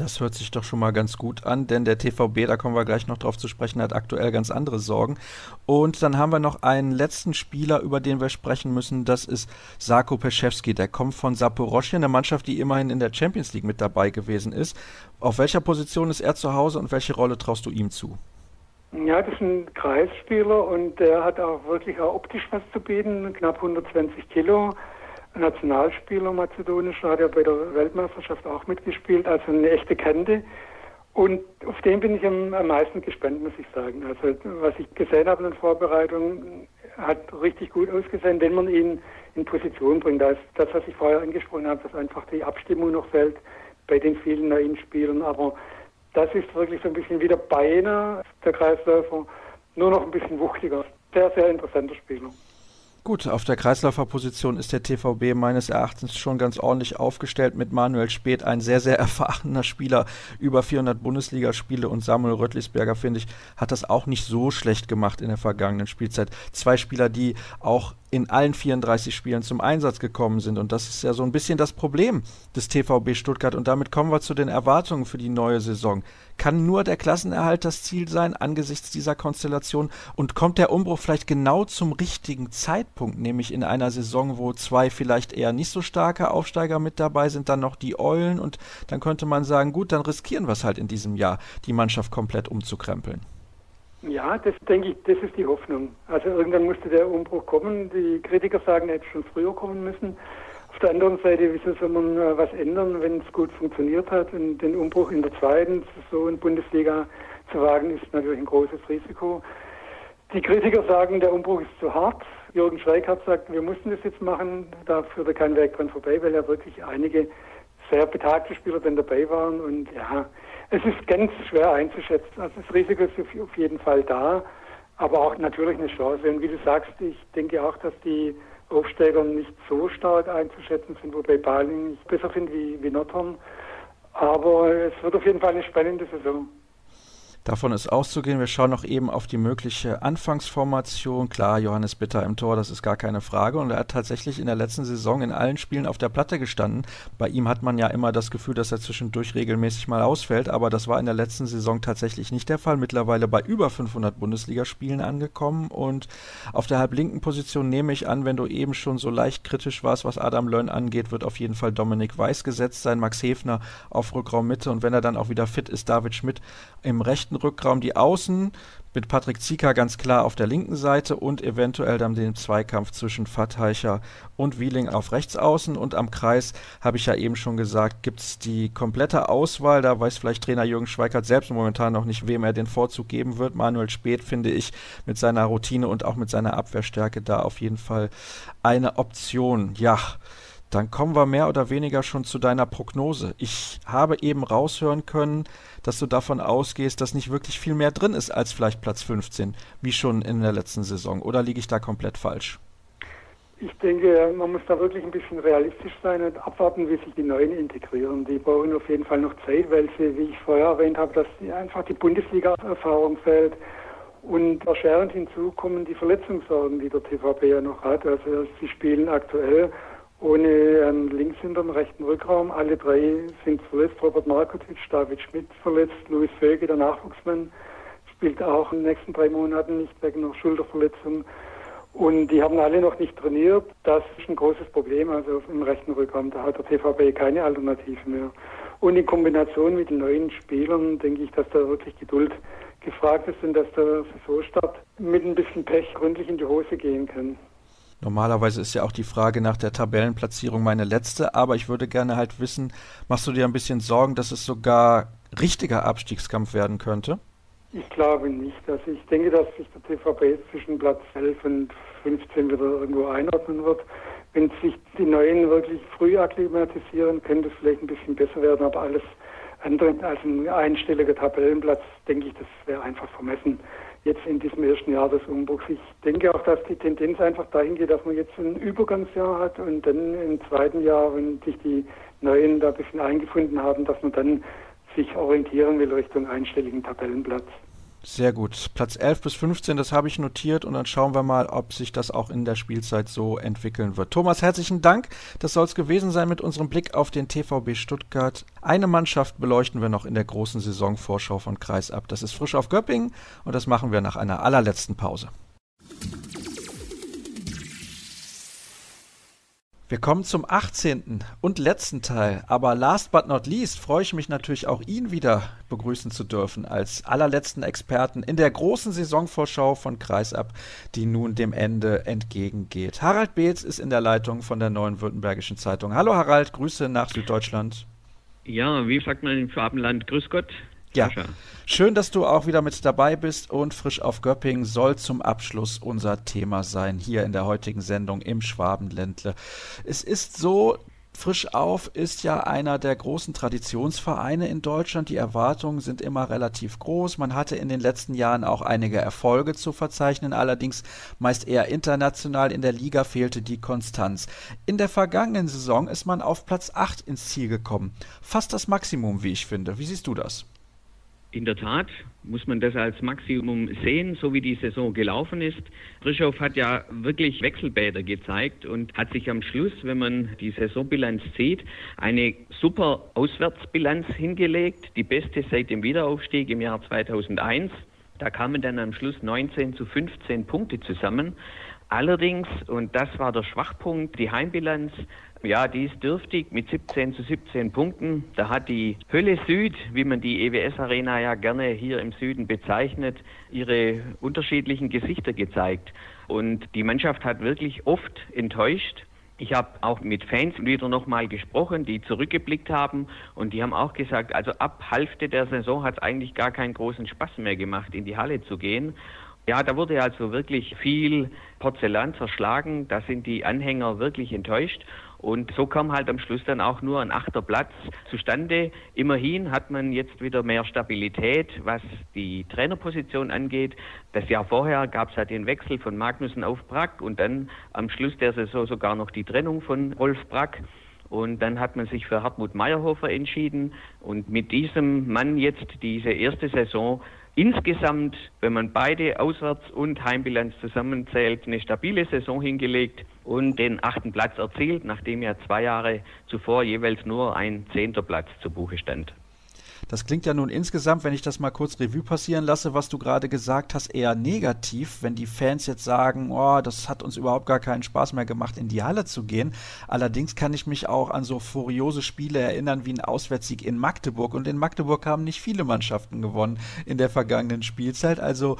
Das hört sich doch schon mal ganz gut an, denn der TVB, da kommen wir gleich noch drauf zu sprechen, hat aktuell ganz andere Sorgen. Und dann haben wir noch einen letzten Spieler, über den wir sprechen müssen. Das ist Sarko Peschewski. Der kommt von Saporoschje, eine Mannschaft, die immerhin in der Champions League mit dabei gewesen ist. Auf welcher Position ist er zu Hause und welche Rolle traust du ihm zu? Ja, das ist ein Kreisspieler und der hat auch wirklich auch optisch was zu bieten. Knapp 120 Kilo Nationalspieler mazedonisch, hat ja bei der Weltmeisterschaft auch mitgespielt, also eine echte Kante. Und auf den bin ich am, am meisten gespannt, muss ich sagen. Also was ich gesehen habe in der Vorbereitung, hat richtig gut ausgesehen, wenn man ihn in Position bringt. Das ist das, was ich vorher angesprochen habe, dass einfach die Abstimmung noch fällt bei den vielen neuen Spielern. Aber das ist wirklich so ein bisschen wie der Beiner, der Kreisläufer, nur noch ein bisschen wuchtiger. Sehr, sehr interessanter Spieler. Gut, auf der Kreisläuferposition ist der TVB meines Erachtens schon ganz ordentlich aufgestellt mit Manuel Speth, ein sehr, sehr erfahrener Spieler, über 400 Bundesligaspiele und Samuel Röttlisberger, finde ich, hat das auch nicht so schlecht gemacht in der vergangenen Spielzeit. Zwei Spieler, die auch in allen 34 Spielen zum Einsatz gekommen sind. Und das ist ja so ein bisschen das Problem des TVB Stuttgart. Und damit kommen wir zu den Erwartungen für die neue Saison. Kann nur der Klassenerhalt das Ziel sein angesichts dieser Konstellation? Und kommt der Umbruch vielleicht genau zum richtigen Zeitpunkt, nämlich in einer Saison, wo zwei vielleicht eher nicht so starke Aufsteiger mit dabei sind, dann noch die Eulen und dann könnte man sagen, gut, dann riskieren wir es halt in diesem Jahr, die Mannschaft komplett umzukrempeln. Ja, das denke ich, das ist die Hoffnung. Also irgendwann musste der Umbruch kommen. Die Kritiker sagen, er hätte schon früher kommen müssen. Auf der anderen Seite, wieso soll man äh, was ändern, wenn es gut funktioniert hat? Und den Umbruch in der zweiten Saison in Bundesliga zu wagen, ist natürlich ein großes Risiko. Die Kritiker sagen, der Umbruch ist zu hart. Jürgen Schweikart sagt, wir mussten das jetzt machen. Da führt er keinen Weg dran vorbei, weil ja wirklich einige sehr betagte Spieler dann dabei waren. Und ja, es ist ganz schwer einzuschätzen. Also das Risiko ist auf jeden Fall da, aber auch natürlich eine Chance. Und wie du sagst, ich denke auch, dass die Aufsteiger nicht so stark einzuschätzen sind, wobei Baling ich besser finde wie, wie Nordhorn. Aber es wird auf jeden Fall eine spannende Saison. Davon ist auszugehen. Wir schauen noch eben auf die mögliche Anfangsformation. Klar, Johannes Bitter im Tor, das ist gar keine Frage. Und er hat tatsächlich in der letzten Saison in allen Spielen auf der Platte gestanden. Bei ihm hat man ja immer das Gefühl, dass er zwischendurch regelmäßig mal ausfällt. Aber das war in der letzten Saison tatsächlich nicht der Fall. Mittlerweile bei über 500 Bundesligaspielen angekommen. Und auf der halblinken Position nehme ich an, wenn du eben schon so leicht kritisch warst, was Adam Lönn angeht, wird auf jeden Fall Dominik Weiß gesetzt sein. Max Hefner auf Rückraum Mitte. Und wenn er dann auch wieder fit ist, David Schmidt im rechten rechten Rückraum die Außen mit Patrick Zieker ganz klar auf der linken Seite und eventuell dann den Zweikampf zwischen Fatteicher und Wieling auf rechts außen und am Kreis, habe ich ja eben schon gesagt, gibt es die komplette Auswahl. Da weiß vielleicht Trainer Jürgen Schweikert selbst momentan noch nicht, wem er den Vorzug geben wird. Manuel Speth finde ich mit seiner Routine und auch mit seiner Abwehrstärke da auf jeden Fall eine Option. Ja, dann kommen wir mehr oder weniger schon zu deiner Prognose. Ich habe eben raushören können, dass du davon ausgehst, dass nicht wirklich viel mehr drin ist als vielleicht Platz 15, wie schon in der letzten Saison. Oder liege ich da komplett falsch? Ich denke, man muss da wirklich ein bisschen realistisch sein und abwarten, wie sich die Neuen integrieren. Die brauchen auf jeden Fall noch Zeit, weil sie, wie ich vorher erwähnt habe, dass einfach die Bundesliga-Erfahrung fällt. Und erschwerend hinzu kommen die Verletzungssorgen, die der TVB ja noch hat. Also sie spielen aktuell ohne einen links hinterm rechten Rückraum. Alle drei sind verletzt. Robert Markovic, David Schmidt verletzt, Louis Vöge, der Nachwuchsmann, spielt auch in den nächsten drei Monaten nicht wegen einer Schulterverletzung. Und die haben alle noch nicht trainiert. Das ist ein großes Problem. Also im rechten Rückraum, da hat der TVB keine Alternative mehr. Und in Kombination mit den neuen Spielern denke ich, dass da wirklich Geduld gefragt ist und dass der Saisonstart mit ein bisschen Pech gründlich in die Hose gehen kann. Normalerweise ist ja auch die Frage nach der Tabellenplatzierung meine letzte, aber ich würde gerne halt wissen, machst du dir ein bisschen Sorgen, dass es sogar richtiger Abstiegskampf werden könnte? Ich glaube nicht. Also ich denke, dass sich der TVB zwischen Platz 11 und 15 wieder irgendwo einordnen wird. Wenn sich die Neuen wirklich früh akklimatisieren, könnte es vielleicht ein bisschen besser werden, aber alles andere als ein einstelliger Tabellenplatz, denke ich, das wäre einfach vermessen jetzt in diesem ersten Jahr des Umbruchs. Ich denke auch, dass die Tendenz einfach dahin geht, dass man jetzt ein Übergangsjahr hat und dann im zweiten Jahr, wenn sich die Neuen da ein bisschen eingefunden haben, dass man dann sich orientieren will Richtung einstelligen Tabellenplatz. Sehr gut. Platz 11 bis 15, das habe ich notiert und dann schauen wir mal, ob sich das auch in der Spielzeit so entwickeln wird. Thomas, herzlichen Dank. Das soll es gewesen sein mit unserem Blick auf den TVB Stuttgart. Eine Mannschaft beleuchten wir noch in der großen Saisonvorschau von Kreisab. Das ist frisch auf Göppingen und das machen wir nach einer allerletzten Pause. Wir kommen zum 18. und letzten Teil, aber last but not least freue ich mich natürlich auch ihn wieder begrüßen zu dürfen als allerletzten Experten in der großen Saisonvorschau von Kreisab, die nun dem Ende entgegengeht. Harald Beetz ist in der Leitung von der Neuen Württembergischen Zeitung. Hallo Harald, Grüße nach Süddeutschland. Ja, wie sagt man im Schwabenland? Grüß Gott. Ja, schön, dass du auch wieder mit dabei bist und frisch auf Göppingen soll zum Abschluss unser Thema sein hier in der heutigen Sendung im Schwabenländle. Es ist so, Frisch auf ist ja einer der großen Traditionsvereine in Deutschland. Die Erwartungen sind immer relativ groß. Man hatte in den letzten Jahren auch einige Erfolge zu verzeichnen, allerdings meist eher international. In der Liga fehlte die Konstanz. In der vergangenen Saison ist man auf Platz 8 ins Ziel gekommen. Fast das Maximum, wie ich finde. Wie siehst du das? In der Tat muss man das als Maximum sehen, so wie die Saison gelaufen ist. Frischow hat ja wirklich Wechselbäder gezeigt und hat sich am Schluss, wenn man die Saisonbilanz sieht, eine super Auswärtsbilanz hingelegt, die beste seit dem Wiederaufstieg im Jahr 2001. Da kamen dann am Schluss 19 zu 15 Punkte zusammen. Allerdings, und das war der Schwachpunkt, die Heimbilanz ja, die ist dürftig mit 17 zu 17 Punkten. Da hat die Hölle Süd, wie man die EWS Arena ja gerne hier im Süden bezeichnet, ihre unterschiedlichen Gesichter gezeigt. Und die Mannschaft hat wirklich oft enttäuscht. Ich habe auch mit Fans wieder nochmal gesprochen, die zurückgeblickt haben und die haben auch gesagt, also ab Hälfte der Saison hat es eigentlich gar keinen großen Spaß mehr gemacht, in die Halle zu gehen. Ja, da wurde also wirklich viel Porzellan zerschlagen. Da sind die Anhänger wirklich enttäuscht. Und so kam halt am Schluss dann auch nur ein achter Platz zustande. Immerhin hat man jetzt wieder mehr Stabilität, was die Trainerposition angeht. Das Jahr vorher gab es halt den Wechsel von Magnussen auf Brack und dann am Schluss der Saison sogar noch die Trennung von Rolf Brack. Und dann hat man sich für Hartmut Meyerhofer entschieden. Und mit diesem Mann jetzt diese erste Saison insgesamt, wenn man beide Auswärts- und Heimbilanz zusammenzählt, eine stabile Saison hingelegt und den achten Platz erzielt, nachdem ja zwei Jahre zuvor jeweils nur ein zehnter Platz zu Buche stand. Das klingt ja nun insgesamt, wenn ich das mal kurz Revue passieren lasse, was du gerade gesagt hast, eher negativ, wenn die Fans jetzt sagen, oh, das hat uns überhaupt gar keinen Spaß mehr gemacht, in die Halle zu gehen. Allerdings kann ich mich auch an so furiose Spiele erinnern wie ein Auswärtssieg in Magdeburg. Und in Magdeburg haben nicht viele Mannschaften gewonnen in der vergangenen Spielzeit. Also,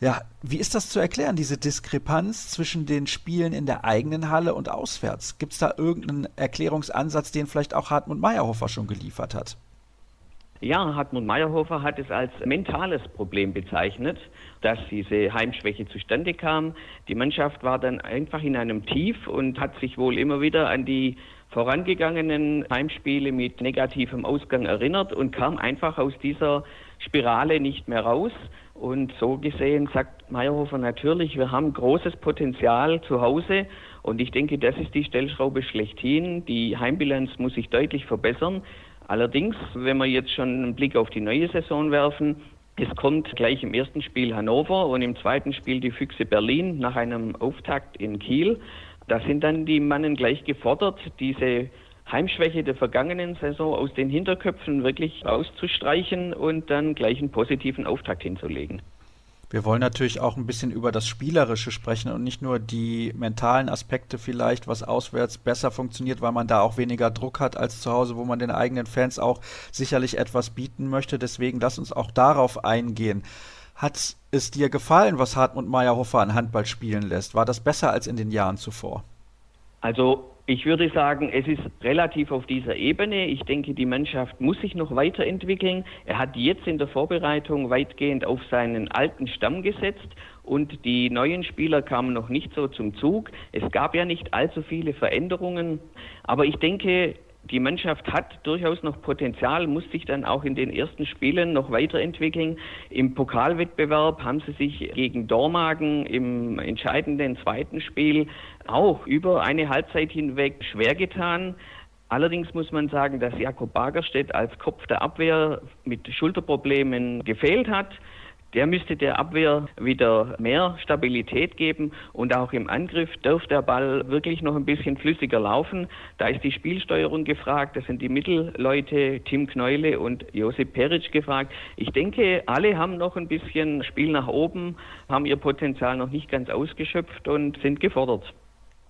ja, wie ist das zu erklären, diese Diskrepanz zwischen den Spielen in der eigenen Halle und auswärts? Gibt es da irgendeinen Erklärungsansatz, den vielleicht auch Hartmut Meyerhofer schon geliefert hat? Ja, Hartmut Meyerhofer hat es als mentales Problem bezeichnet, dass diese Heimschwäche zustande kam. Die Mannschaft war dann einfach in einem Tief und hat sich wohl immer wieder an die vorangegangenen Heimspiele mit negativem Ausgang erinnert und kam einfach aus dieser Spirale nicht mehr raus. Und so gesehen sagt Meyerhofer natürlich, wir haben großes Potenzial zu Hause und ich denke, das ist die Stellschraube schlechthin. Die Heimbilanz muss sich deutlich verbessern. Allerdings, wenn wir jetzt schon einen Blick auf die neue Saison werfen, es kommt gleich im ersten Spiel Hannover und im zweiten Spiel die Füchse Berlin nach einem Auftakt in Kiel. Da sind dann die Mannen gleich gefordert, diese Heimschwäche der vergangenen Saison aus den Hinterköpfen wirklich auszustreichen und dann gleich einen positiven Auftakt hinzulegen. Wir wollen natürlich auch ein bisschen über das Spielerische sprechen und nicht nur die mentalen Aspekte vielleicht, was auswärts besser funktioniert, weil man da auch weniger Druck hat als zu Hause, wo man den eigenen Fans auch sicherlich etwas bieten möchte. Deswegen lass uns auch darauf eingehen. Hat es dir gefallen, was Hartmut Meyerhofer an Handball spielen lässt? War das besser als in den Jahren zuvor? Also ich würde sagen, es ist relativ auf dieser Ebene. Ich denke, die Mannschaft muss sich noch weiterentwickeln. Er hat jetzt in der Vorbereitung weitgehend auf seinen alten Stamm gesetzt und die neuen Spieler kamen noch nicht so zum Zug. Es gab ja nicht allzu viele Veränderungen, aber ich denke, die Mannschaft hat durchaus noch Potenzial, muss sich dann auch in den ersten Spielen noch weiterentwickeln. Im Pokalwettbewerb haben sie sich gegen Dormagen im entscheidenden zweiten Spiel auch über eine Halbzeit hinweg schwer getan. Allerdings muss man sagen, dass Jakob Bagerstedt als Kopf der Abwehr mit Schulterproblemen gefehlt hat. Der müsste der Abwehr wieder mehr Stabilität geben und auch im Angriff darf der Ball wirklich noch ein bisschen flüssiger laufen. Da ist die Spielsteuerung gefragt, das sind die Mittelleute Tim Kneule und Josip Peric gefragt. Ich denke, alle haben noch ein bisschen Spiel nach oben, haben ihr Potenzial noch nicht ganz ausgeschöpft und sind gefordert.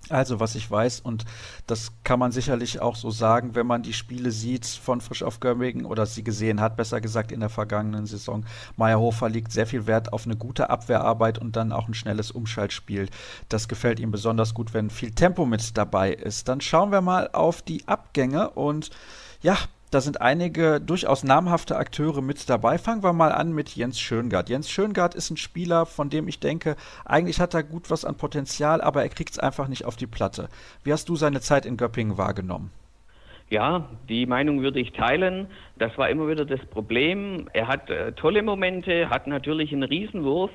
Also, was ich weiß, und das kann man sicherlich auch so sagen, wenn man die Spiele sieht von Frisch auf Gömmingen oder sie gesehen hat, besser gesagt in der vergangenen Saison. Meyerhofer liegt sehr viel Wert auf eine gute Abwehrarbeit und dann auch ein schnelles Umschaltspiel. Das gefällt ihm besonders gut, wenn viel Tempo mit dabei ist. Dann schauen wir mal auf die Abgänge und ja, da sind einige durchaus namhafte Akteure mit dabei. Fangen wir mal an mit Jens Schöngard. Jens Schöngard ist ein Spieler, von dem ich denke, eigentlich hat er gut was an Potenzial, aber er kriegt es einfach nicht auf die Platte. Wie hast du seine Zeit in Göppingen wahrgenommen? Ja, die Meinung würde ich teilen. Das war immer wieder das Problem. Er hat äh, tolle Momente, hat natürlich einen Riesenwurf,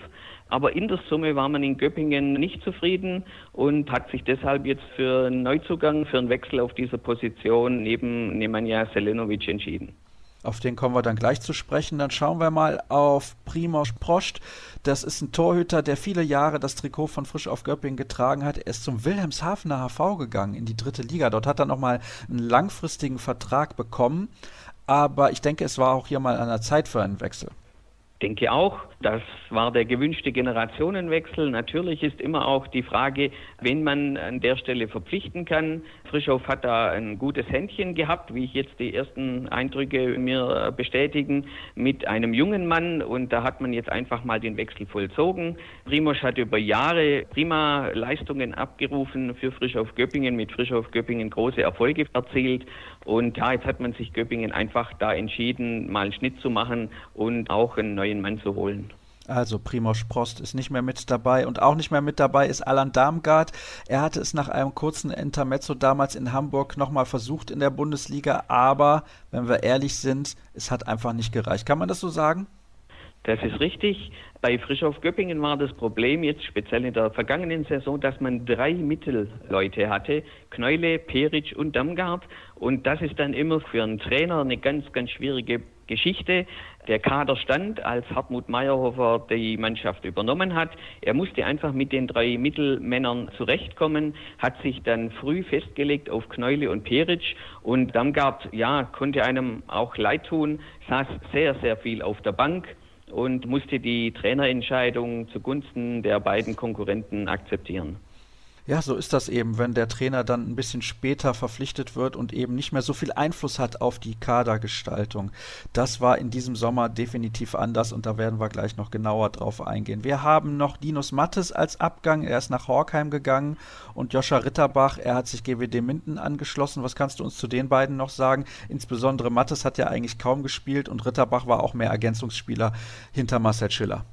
aber in der Summe war man in Göppingen nicht zufrieden und hat sich deshalb jetzt für einen Neuzugang, für einen Wechsel auf dieser Position neben Nemanja Selenovic entschieden. Auf den kommen wir dann gleich zu sprechen. Dann schauen wir mal auf Primoz Prost. Das ist ein Torhüter, der viele Jahre das Trikot von Frisch auf Göppingen getragen hat. Er ist zum Wilhelmshavener HV gegangen in die dritte Liga. Dort hat er nochmal einen langfristigen Vertrag bekommen. Aber ich denke, es war auch hier mal an der Zeit für einen Wechsel denke auch, das war der gewünschte Generationenwechsel. Natürlich ist immer auch die Frage, wen man an der Stelle verpflichten kann. Frischhoff hat da ein gutes Händchen gehabt, wie ich jetzt die ersten Eindrücke mir bestätigen, mit einem jungen Mann und da hat man jetzt einfach mal den Wechsel vollzogen. Primosch hat über Jahre prima Leistungen abgerufen für Frischhoff Göppingen, mit Frischhoff Göppingen große Erfolge erzielt und ja, jetzt hat man sich Göppingen einfach da entschieden, mal einen Schnitt zu machen und auch einen neuen Mann zu holen. Also Primoz Prost ist nicht mehr mit dabei und auch nicht mehr mit dabei ist Alan Darmgard. Er hatte es nach einem kurzen Intermezzo damals in Hamburg nochmal versucht in der Bundesliga, aber wenn wir ehrlich sind, es hat einfach nicht gereicht. Kann man das so sagen? Das ist richtig. Bei Frischhoff Göppingen war das Problem jetzt speziell in der vergangenen Saison, dass man drei Mittelleute hatte, Kneule, Peric und Damgard. Und das ist dann immer für einen Trainer eine ganz, ganz schwierige Geschichte. Der Kader stand, als Hartmut Meyerhofer die Mannschaft übernommen hat. Er musste einfach mit den drei Mittelmännern zurechtkommen, hat sich dann früh festgelegt auf Kneule und Peric. Und Damgard, ja, konnte einem auch leid tun, saß sehr, sehr viel auf der Bank und musste die Trainerentscheidung zugunsten der beiden Konkurrenten akzeptieren. Ja, so ist das eben, wenn der Trainer dann ein bisschen später verpflichtet wird und eben nicht mehr so viel Einfluss hat auf die Kadergestaltung. Das war in diesem Sommer definitiv anders und da werden wir gleich noch genauer drauf eingehen. Wir haben noch Dinos Mattes als Abgang, er ist nach Horkheim gegangen und Joscha Ritterbach, er hat sich GWD Minden angeschlossen. Was kannst du uns zu den beiden noch sagen? Insbesondere Mattes hat ja eigentlich kaum gespielt und Ritterbach war auch mehr Ergänzungsspieler hinter Marcel Schiller.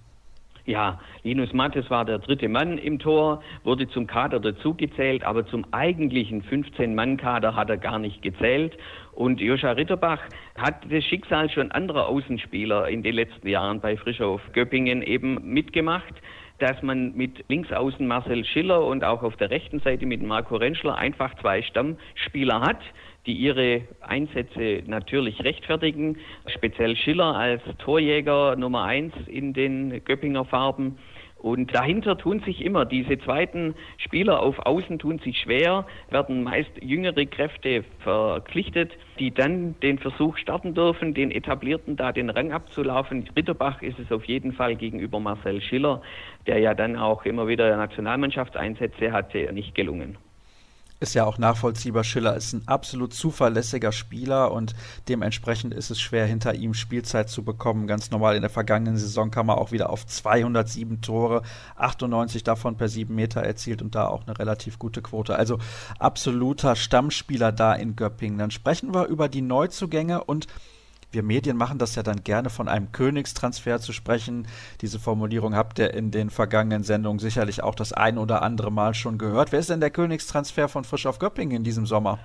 Ja, Linus Mattes war der dritte Mann im Tor, wurde zum Kader dazugezählt, aber zum eigentlichen 15-Mann-Kader hat er gar nicht gezählt. Und Joscha Ritterbach hat das Schicksal schon anderer Außenspieler in den letzten Jahren bei Frischhof Göppingen eben mitgemacht dass man mit Linksaußen Marcel Schiller und auch auf der rechten Seite mit Marco Rentschler einfach zwei Stammspieler hat, die ihre Einsätze natürlich rechtfertigen. Speziell Schiller als Torjäger Nummer eins in den Göppinger Farben. Und dahinter tun sich immer diese zweiten Spieler auf Außen tun sich schwer, werden meist jüngere Kräfte verpflichtet, die dann den Versuch starten dürfen, den etablierten da den Rang abzulaufen. Ritterbach ist es auf jeden Fall gegenüber Marcel Schiller, der ja dann auch immer wieder Nationalmannschaftseinsätze hatte, nicht gelungen ist ja auch nachvollziehbar. Schiller ist ein absolut zuverlässiger Spieler und dementsprechend ist es schwer, hinter ihm Spielzeit zu bekommen. Ganz normal in der vergangenen Saison kam er auch wieder auf 207 Tore, 98 davon per 7 Meter erzielt und da auch eine relativ gute Quote. Also absoluter Stammspieler da in Göppingen. Dann sprechen wir über die Neuzugänge und wir Medien machen das ja dann gerne von einem Königstransfer zu sprechen. Diese Formulierung habt ihr in den vergangenen Sendungen sicherlich auch das ein oder andere Mal schon gehört. Wer ist denn der Königstransfer von Frisch auf Göppingen in diesem Sommer?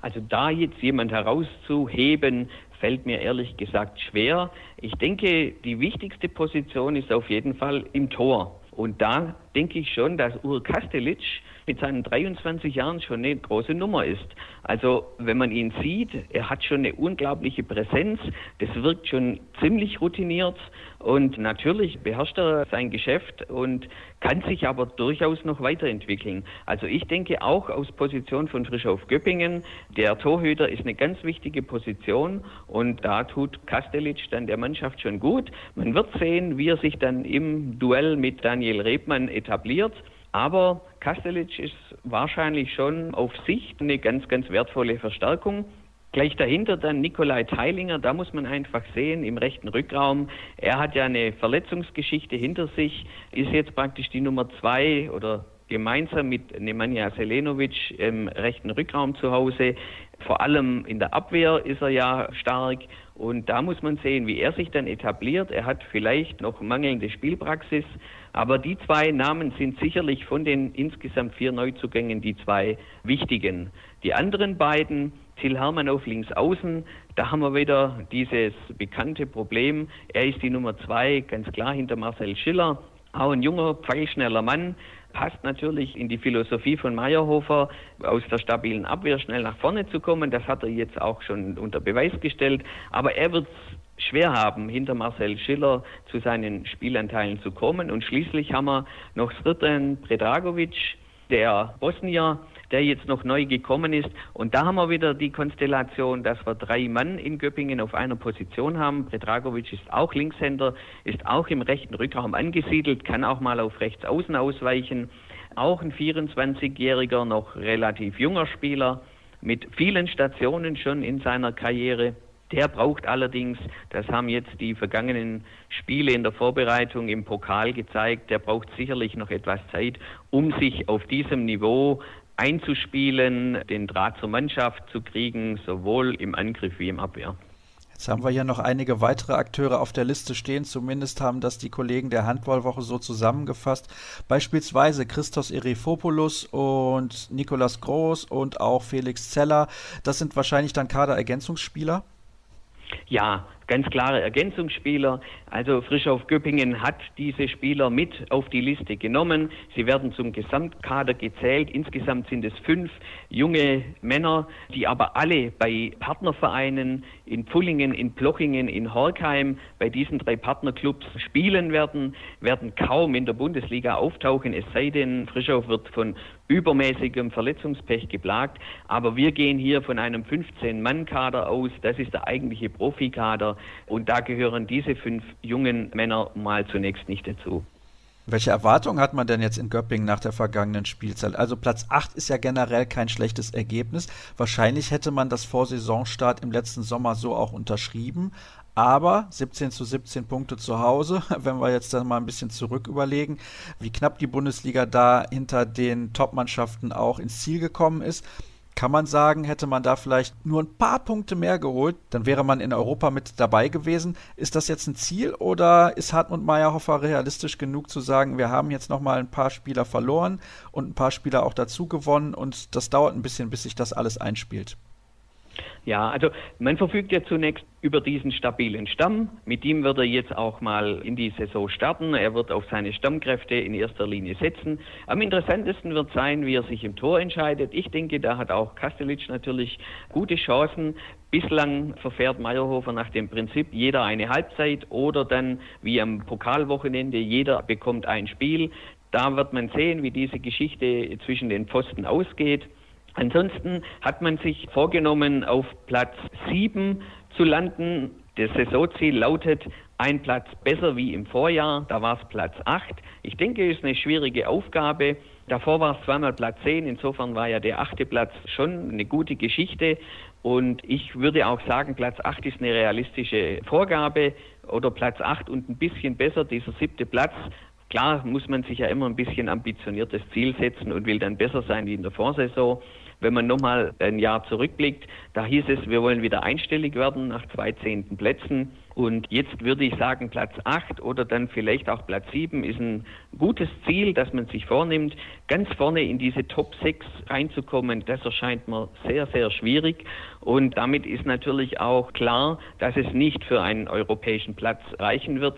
Also da jetzt jemand herauszuheben, fällt mir ehrlich gesagt schwer. Ich denke, die wichtigste Position ist auf jeden Fall im Tor. Und da denke ich schon, dass Ur Kastelic mit seinen 23 Jahren schon eine große Nummer ist. Also wenn man ihn sieht, er hat schon eine unglaubliche Präsenz, das wirkt schon ziemlich routiniert und natürlich beherrscht er sein Geschäft und kann sich aber durchaus noch weiterentwickeln. Also ich denke auch aus Position von Frischauf Göppingen, der Torhüter ist eine ganz wichtige Position und da tut Kastelic dann der Mannschaft schon gut. Man wird sehen, wie er sich dann im Duell mit Daniel Rebmann etabliert. Aber Kastelic ist wahrscheinlich schon auf Sicht eine ganz, ganz wertvolle Verstärkung. Gleich dahinter dann Nikolai Teilinger, da muss man einfach sehen, im rechten Rückraum. Er hat ja eine Verletzungsgeschichte hinter sich, ist jetzt praktisch die Nummer zwei oder gemeinsam mit Nemanja Selenovic im rechten Rückraum zu Hause. Vor allem in der Abwehr ist er ja stark und da muss man sehen, wie er sich dann etabliert. Er hat vielleicht noch mangelnde Spielpraxis, aber die zwei Namen sind sicherlich von den insgesamt vier Neuzugängen die zwei wichtigen. Die anderen beiden, Till Hermann auf links außen, da haben wir wieder dieses bekannte Problem. Er ist die Nummer zwei, ganz klar hinter Marcel Schiller. Auch ein junger, pfeilschneller Mann, passt natürlich in die Philosophie von Meyerhofer, aus der stabilen Abwehr schnell nach vorne zu kommen. Das hat er jetzt auch schon unter Beweis gestellt. Aber er wird schwer haben, hinter Marcel Schiller zu seinen Spielanteilen zu kommen. Und schließlich haben wir noch Srtan Predragovic, der Bosnier, der jetzt noch neu gekommen ist. Und da haben wir wieder die Konstellation, dass wir drei Mann in Göppingen auf einer Position haben. Predragovic ist auch Linkshänder, ist auch im rechten Rückraum angesiedelt, kann auch mal auf rechts außen ausweichen. Auch ein 24-jähriger, noch relativ junger Spieler mit vielen Stationen schon in seiner Karriere. Der braucht allerdings, das haben jetzt die vergangenen Spiele in der Vorbereitung im Pokal gezeigt, der braucht sicherlich noch etwas Zeit, um sich auf diesem Niveau einzuspielen, den Draht zur Mannschaft zu kriegen, sowohl im Angriff wie im Abwehr. Jetzt haben wir hier noch einige weitere Akteure auf der Liste stehen. Zumindest haben das die Kollegen der Handballwoche so zusammengefasst. Beispielsweise Christos Erifopoulos und Nikolas Groß und auch Felix Zeller. Das sind wahrscheinlich dann Kaderergänzungsspieler. Ja, ganz klare Ergänzungsspieler. Also Frischhoff Göppingen hat diese Spieler mit auf die Liste genommen. Sie werden zum Gesamtkader gezählt. Insgesamt sind es fünf junge Männer, die aber alle bei Partnervereinen in Pfullingen, in Plochingen, in Horkheim bei diesen drei Partnerclubs spielen werden, werden kaum in der Bundesliga auftauchen, es sei denn, Frischhoff wird von übermäßigem Verletzungspech geplagt. Aber wir gehen hier von einem 15-Mann-Kader aus. Das ist der eigentliche Profikader. Und da gehören diese fünf jungen Männer mal zunächst nicht dazu. Welche Erwartungen hat man denn jetzt in Göppingen nach der vergangenen Spielzeit? Also Platz 8 ist ja generell kein schlechtes Ergebnis. Wahrscheinlich hätte man das vor Saisonstart im letzten Sommer so auch unterschrieben. Aber 17 zu 17 Punkte zu Hause, wenn wir jetzt dann mal ein bisschen zurück überlegen, wie knapp die Bundesliga da hinter den Top-Mannschaften auch ins Ziel gekommen ist, kann man sagen, hätte man da vielleicht nur ein paar Punkte mehr geholt, dann wäre man in Europa mit dabei gewesen. Ist das jetzt ein Ziel oder ist Hartmut Meyerhofer realistisch genug zu sagen, wir haben jetzt nochmal ein paar Spieler verloren und ein paar Spieler auch dazu gewonnen und das dauert ein bisschen, bis sich das alles einspielt? Ja, also man verfügt ja zunächst über diesen stabilen Stamm. Mit ihm wird er jetzt auch mal in die Saison starten. Er wird auf seine Stammkräfte in erster Linie setzen. Am interessantesten wird sein, wie er sich im Tor entscheidet. Ich denke, da hat auch Kastelic natürlich gute Chancen. Bislang verfährt Meyerhofer nach dem Prinzip jeder eine Halbzeit oder dann wie am Pokalwochenende jeder bekommt ein Spiel. Da wird man sehen, wie diese Geschichte zwischen den Pfosten ausgeht. Ansonsten hat man sich vorgenommen, auf Platz 7 zu landen. Das Saisonziel lautet ein Platz besser wie im Vorjahr. Da war es Platz 8. Ich denke, es ist eine schwierige Aufgabe. Davor war es zweimal Platz 10. Insofern war ja der achte Platz schon eine gute Geschichte. Und ich würde auch sagen, Platz 8 ist eine realistische Vorgabe oder Platz 8 und ein bisschen besser, dieser siebte Platz. Klar muss man sich ja immer ein bisschen ambitioniertes Ziel setzen und will dann besser sein wie in der Vorsaison. Wenn man nochmal ein Jahr zurückblickt, da hieß es, wir wollen wieder einstellig werden nach zwei zehnten Plätzen. Und jetzt würde ich sagen, Platz 8 oder dann vielleicht auch Platz 7 ist ein gutes Ziel, das man sich vornimmt. Ganz vorne in diese Top 6 reinzukommen, das erscheint mir sehr, sehr schwierig. Und damit ist natürlich auch klar, dass es nicht für einen europäischen Platz reichen wird.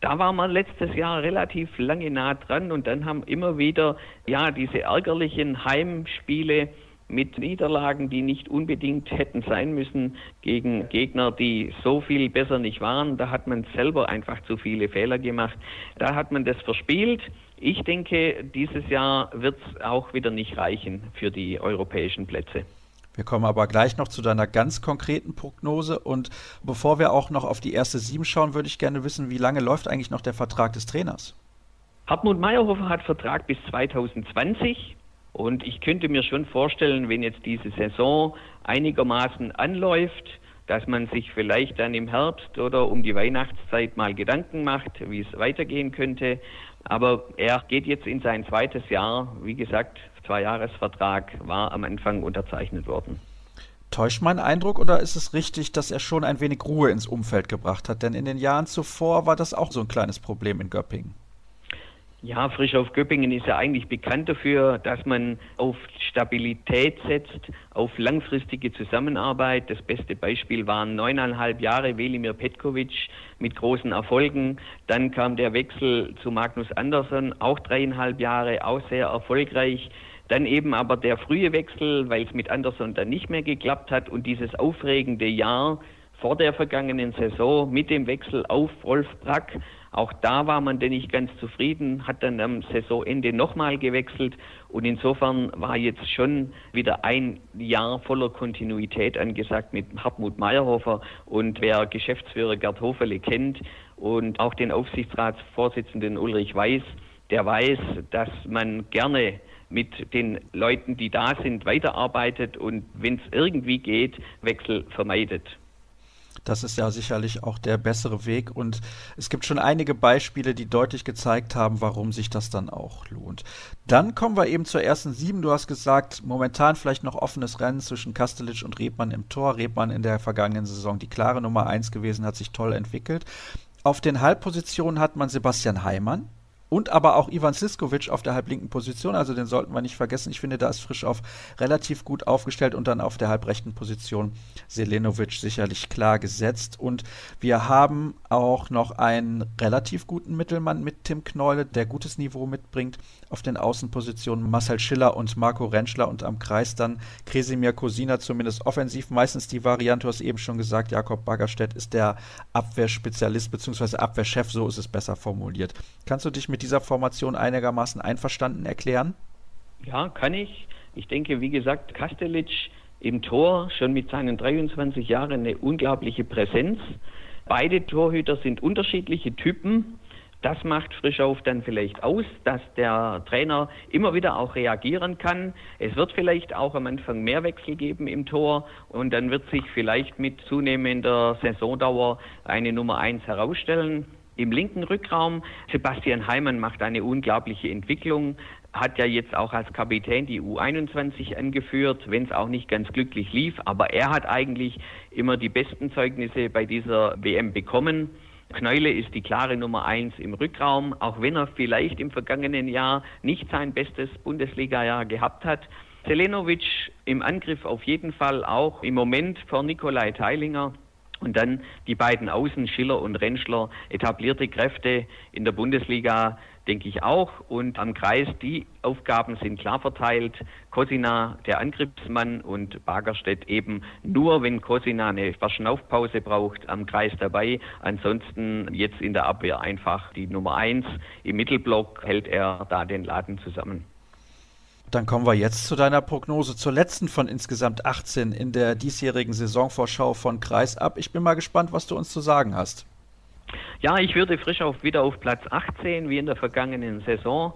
Da war man letztes Jahr relativ lange nah dran und dann haben immer wieder ja diese ärgerlichen Heimspiele mit Niederlagen, die nicht unbedingt hätten sein müssen gegen Gegner, die so viel besser nicht waren. Da hat man selber einfach zu viele Fehler gemacht. Da hat man das verspielt. Ich denke, dieses Jahr wird es auch wieder nicht reichen für die europäischen Plätze. Wir kommen aber gleich noch zu deiner ganz konkreten Prognose. Und bevor wir auch noch auf die erste Sieben schauen, würde ich gerne wissen, wie lange läuft eigentlich noch der Vertrag des Trainers? Hartmut Meyerhofer hat Vertrag bis 2020. Und ich könnte mir schon vorstellen, wenn jetzt diese Saison einigermaßen anläuft, dass man sich vielleicht dann im Herbst oder um die Weihnachtszeit mal Gedanken macht, wie es weitergehen könnte. Aber er geht jetzt in sein zweites Jahr. Wie gesagt, Zwei-Jahres-Vertrag war am Anfang unterzeichnet worden. Täuscht mein Eindruck oder ist es richtig, dass er schon ein wenig Ruhe ins Umfeld gebracht hat? Denn in den Jahren zuvor war das auch so ein kleines Problem in Göppingen. Ja, Frisch auf Göppingen ist ja eigentlich bekannt dafür, dass man auf Stabilität setzt, auf langfristige Zusammenarbeit. Das beste Beispiel waren neuneinhalb Jahre Welimir Petkovic mit großen Erfolgen. Dann kam der Wechsel zu Magnus Andersson, auch dreieinhalb Jahre, auch sehr erfolgreich. Dann eben aber der frühe Wechsel, weil es mit Andersson dann nicht mehr geklappt hat und dieses aufregende Jahr vor der vergangenen Saison mit dem Wechsel auf Rolf Brack auch da war man denn nicht ganz zufrieden, hat dann am Saisonende nochmal gewechselt und insofern war jetzt schon wieder ein Jahr voller Kontinuität angesagt mit Hartmut Meyerhofer und wer Geschäftsführer Gerd Hofele kennt und auch den Aufsichtsratsvorsitzenden Ulrich Weiß, der weiß, dass man gerne mit den Leuten, die da sind, weiterarbeitet und wenn es irgendwie geht, Wechsel vermeidet. Das ist ja sicherlich auch der bessere Weg. Und es gibt schon einige Beispiele, die deutlich gezeigt haben, warum sich das dann auch lohnt. Dann kommen wir eben zur ersten sieben. Du hast gesagt, momentan vielleicht noch offenes Rennen zwischen Kastelic und Rebmann im Tor. Rebmann in der vergangenen Saison die klare Nummer eins gewesen, hat sich toll entwickelt. Auf den Halbpositionen hat man Sebastian Heimann, und aber auch Ivan Siskovic auf der halblinken Position, also den sollten wir nicht vergessen. Ich finde, da ist Frischhoff relativ gut aufgestellt und dann auf der halbrechten Position Selenovic sicherlich klar gesetzt. Und wir haben auch noch einen relativ guten Mittelmann mit Tim Kneule, der gutes Niveau mitbringt. Auf den Außenpositionen Marcel Schiller und Marco Rentschler und am Kreis dann Kresimir Kosina, zumindest offensiv. Meistens die Variante, du hast eben schon gesagt, Jakob Baggerstedt ist der Abwehrspezialist bzw. Abwehrchef, so ist es besser formuliert. Kannst du dich mit dieser Formation einigermaßen einverstanden erklären? Ja, kann ich. Ich denke, wie gesagt, Kastelic im Tor schon mit seinen 23 Jahren eine unglaubliche Präsenz. Beide Torhüter sind unterschiedliche Typen. Das macht Frischauf dann vielleicht aus, dass der Trainer immer wieder auch reagieren kann. Es wird vielleicht auch am Anfang mehr Wechsel geben im Tor und dann wird sich vielleicht mit zunehmender Saisondauer eine Nummer eins herausstellen. Im linken Rückraum, Sebastian Heimann macht eine unglaubliche Entwicklung, hat ja jetzt auch als Kapitän die U21 angeführt, wenn es auch nicht ganz glücklich lief, aber er hat eigentlich immer die besten Zeugnisse bei dieser WM bekommen. Kneule ist die klare Nummer eins im Rückraum, auch wenn er vielleicht im vergangenen Jahr nicht sein bestes Bundesliga-Jahr gehabt hat. Selenovic im Angriff auf jeden Fall auch im Moment vor Nikolai Teilinger und dann die beiden Außen, Schiller und Rentschler, etablierte Kräfte in der Bundesliga, denke ich auch. Und am Kreis, die Aufgaben sind klar verteilt. Kosina, der Angriffsmann und Bagerstedt eben nur, wenn Kosina eine Verschnaufpause braucht, am Kreis dabei. Ansonsten jetzt in der Abwehr einfach die Nummer eins. Im Mittelblock hält er da den Laden zusammen. Dann kommen wir jetzt zu deiner Prognose zur letzten von insgesamt 18 in der diesjährigen Saisonvorschau von Kreis ab. Ich bin mal gespannt, was du uns zu sagen hast. Ja, ich würde frisch auf wieder auf Platz 18 wie in der vergangenen Saison.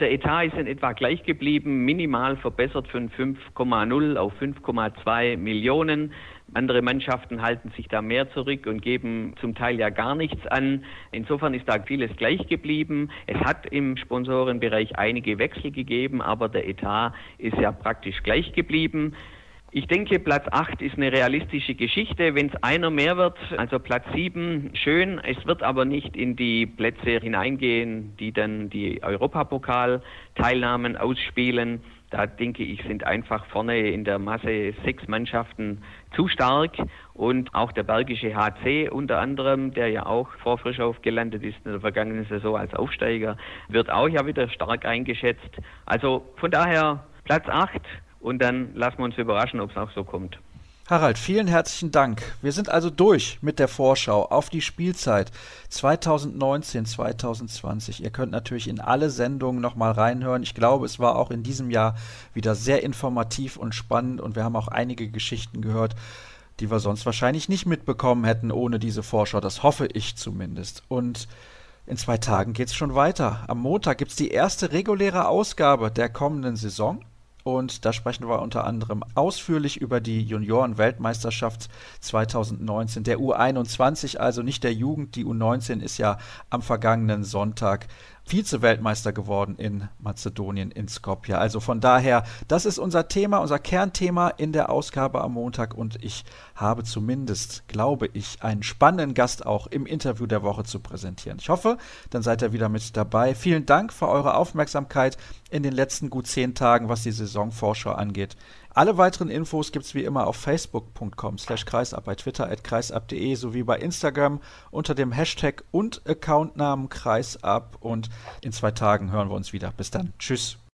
Der Etat ist in etwa gleich geblieben, minimal verbessert von 5,0 auf 5,2 Millionen. Andere Mannschaften halten sich da mehr zurück und geben zum Teil ja gar nichts an. Insofern ist da vieles gleich geblieben. Es hat im Sponsorenbereich einige Wechsel gegeben, aber der Etat ist ja praktisch gleich geblieben. Ich denke, Platz 8 ist eine realistische Geschichte. Wenn es einer mehr wird, also Platz 7, schön. Es wird aber nicht in die Plätze hineingehen, die dann die Europapokal-Teilnahmen ausspielen. Da denke ich, sind einfach vorne in der Masse sechs Mannschaften zu stark und auch der Bergische HC unter anderem, der ja auch vor Frischauf gelandet ist in der vergangenen Saison als Aufsteiger, wird auch ja wieder stark eingeschätzt. Also von daher Platz 8 und dann lassen wir uns überraschen, ob es auch so kommt. Harald, vielen herzlichen Dank. Wir sind also durch mit der Vorschau auf die Spielzeit 2019-2020. Ihr könnt natürlich in alle Sendungen nochmal reinhören. Ich glaube, es war auch in diesem Jahr wieder sehr informativ und spannend und wir haben auch einige Geschichten gehört, die wir sonst wahrscheinlich nicht mitbekommen hätten ohne diese Vorschau. Das hoffe ich zumindest. Und in zwei Tagen geht es schon weiter. Am Montag gibt es die erste reguläre Ausgabe der kommenden Saison. Und da sprechen wir unter anderem ausführlich über die Junioren-Weltmeisterschaft 2019 der U21, also nicht der Jugend. Die U19 ist ja am vergangenen Sonntag Vize-Weltmeister geworden in Mazedonien, in Skopje. Also von daher, das ist unser Thema, unser Kernthema in der Ausgabe am Montag und ich habe zumindest, glaube ich, einen spannenden Gast auch im Interview der Woche zu präsentieren. Ich hoffe, dann seid ihr wieder mit dabei. Vielen Dank für eure Aufmerksamkeit in den letzten gut zehn Tagen, was die Saisonvorschau angeht. Alle weiteren Infos gibt es wie immer auf facebook.com slash kreisab, bei Twitter at kreisab.de sowie bei Instagram unter dem Hashtag und Accountnamen kreisab und in zwei Tagen hören wir uns wieder. Bis dann. Tschüss.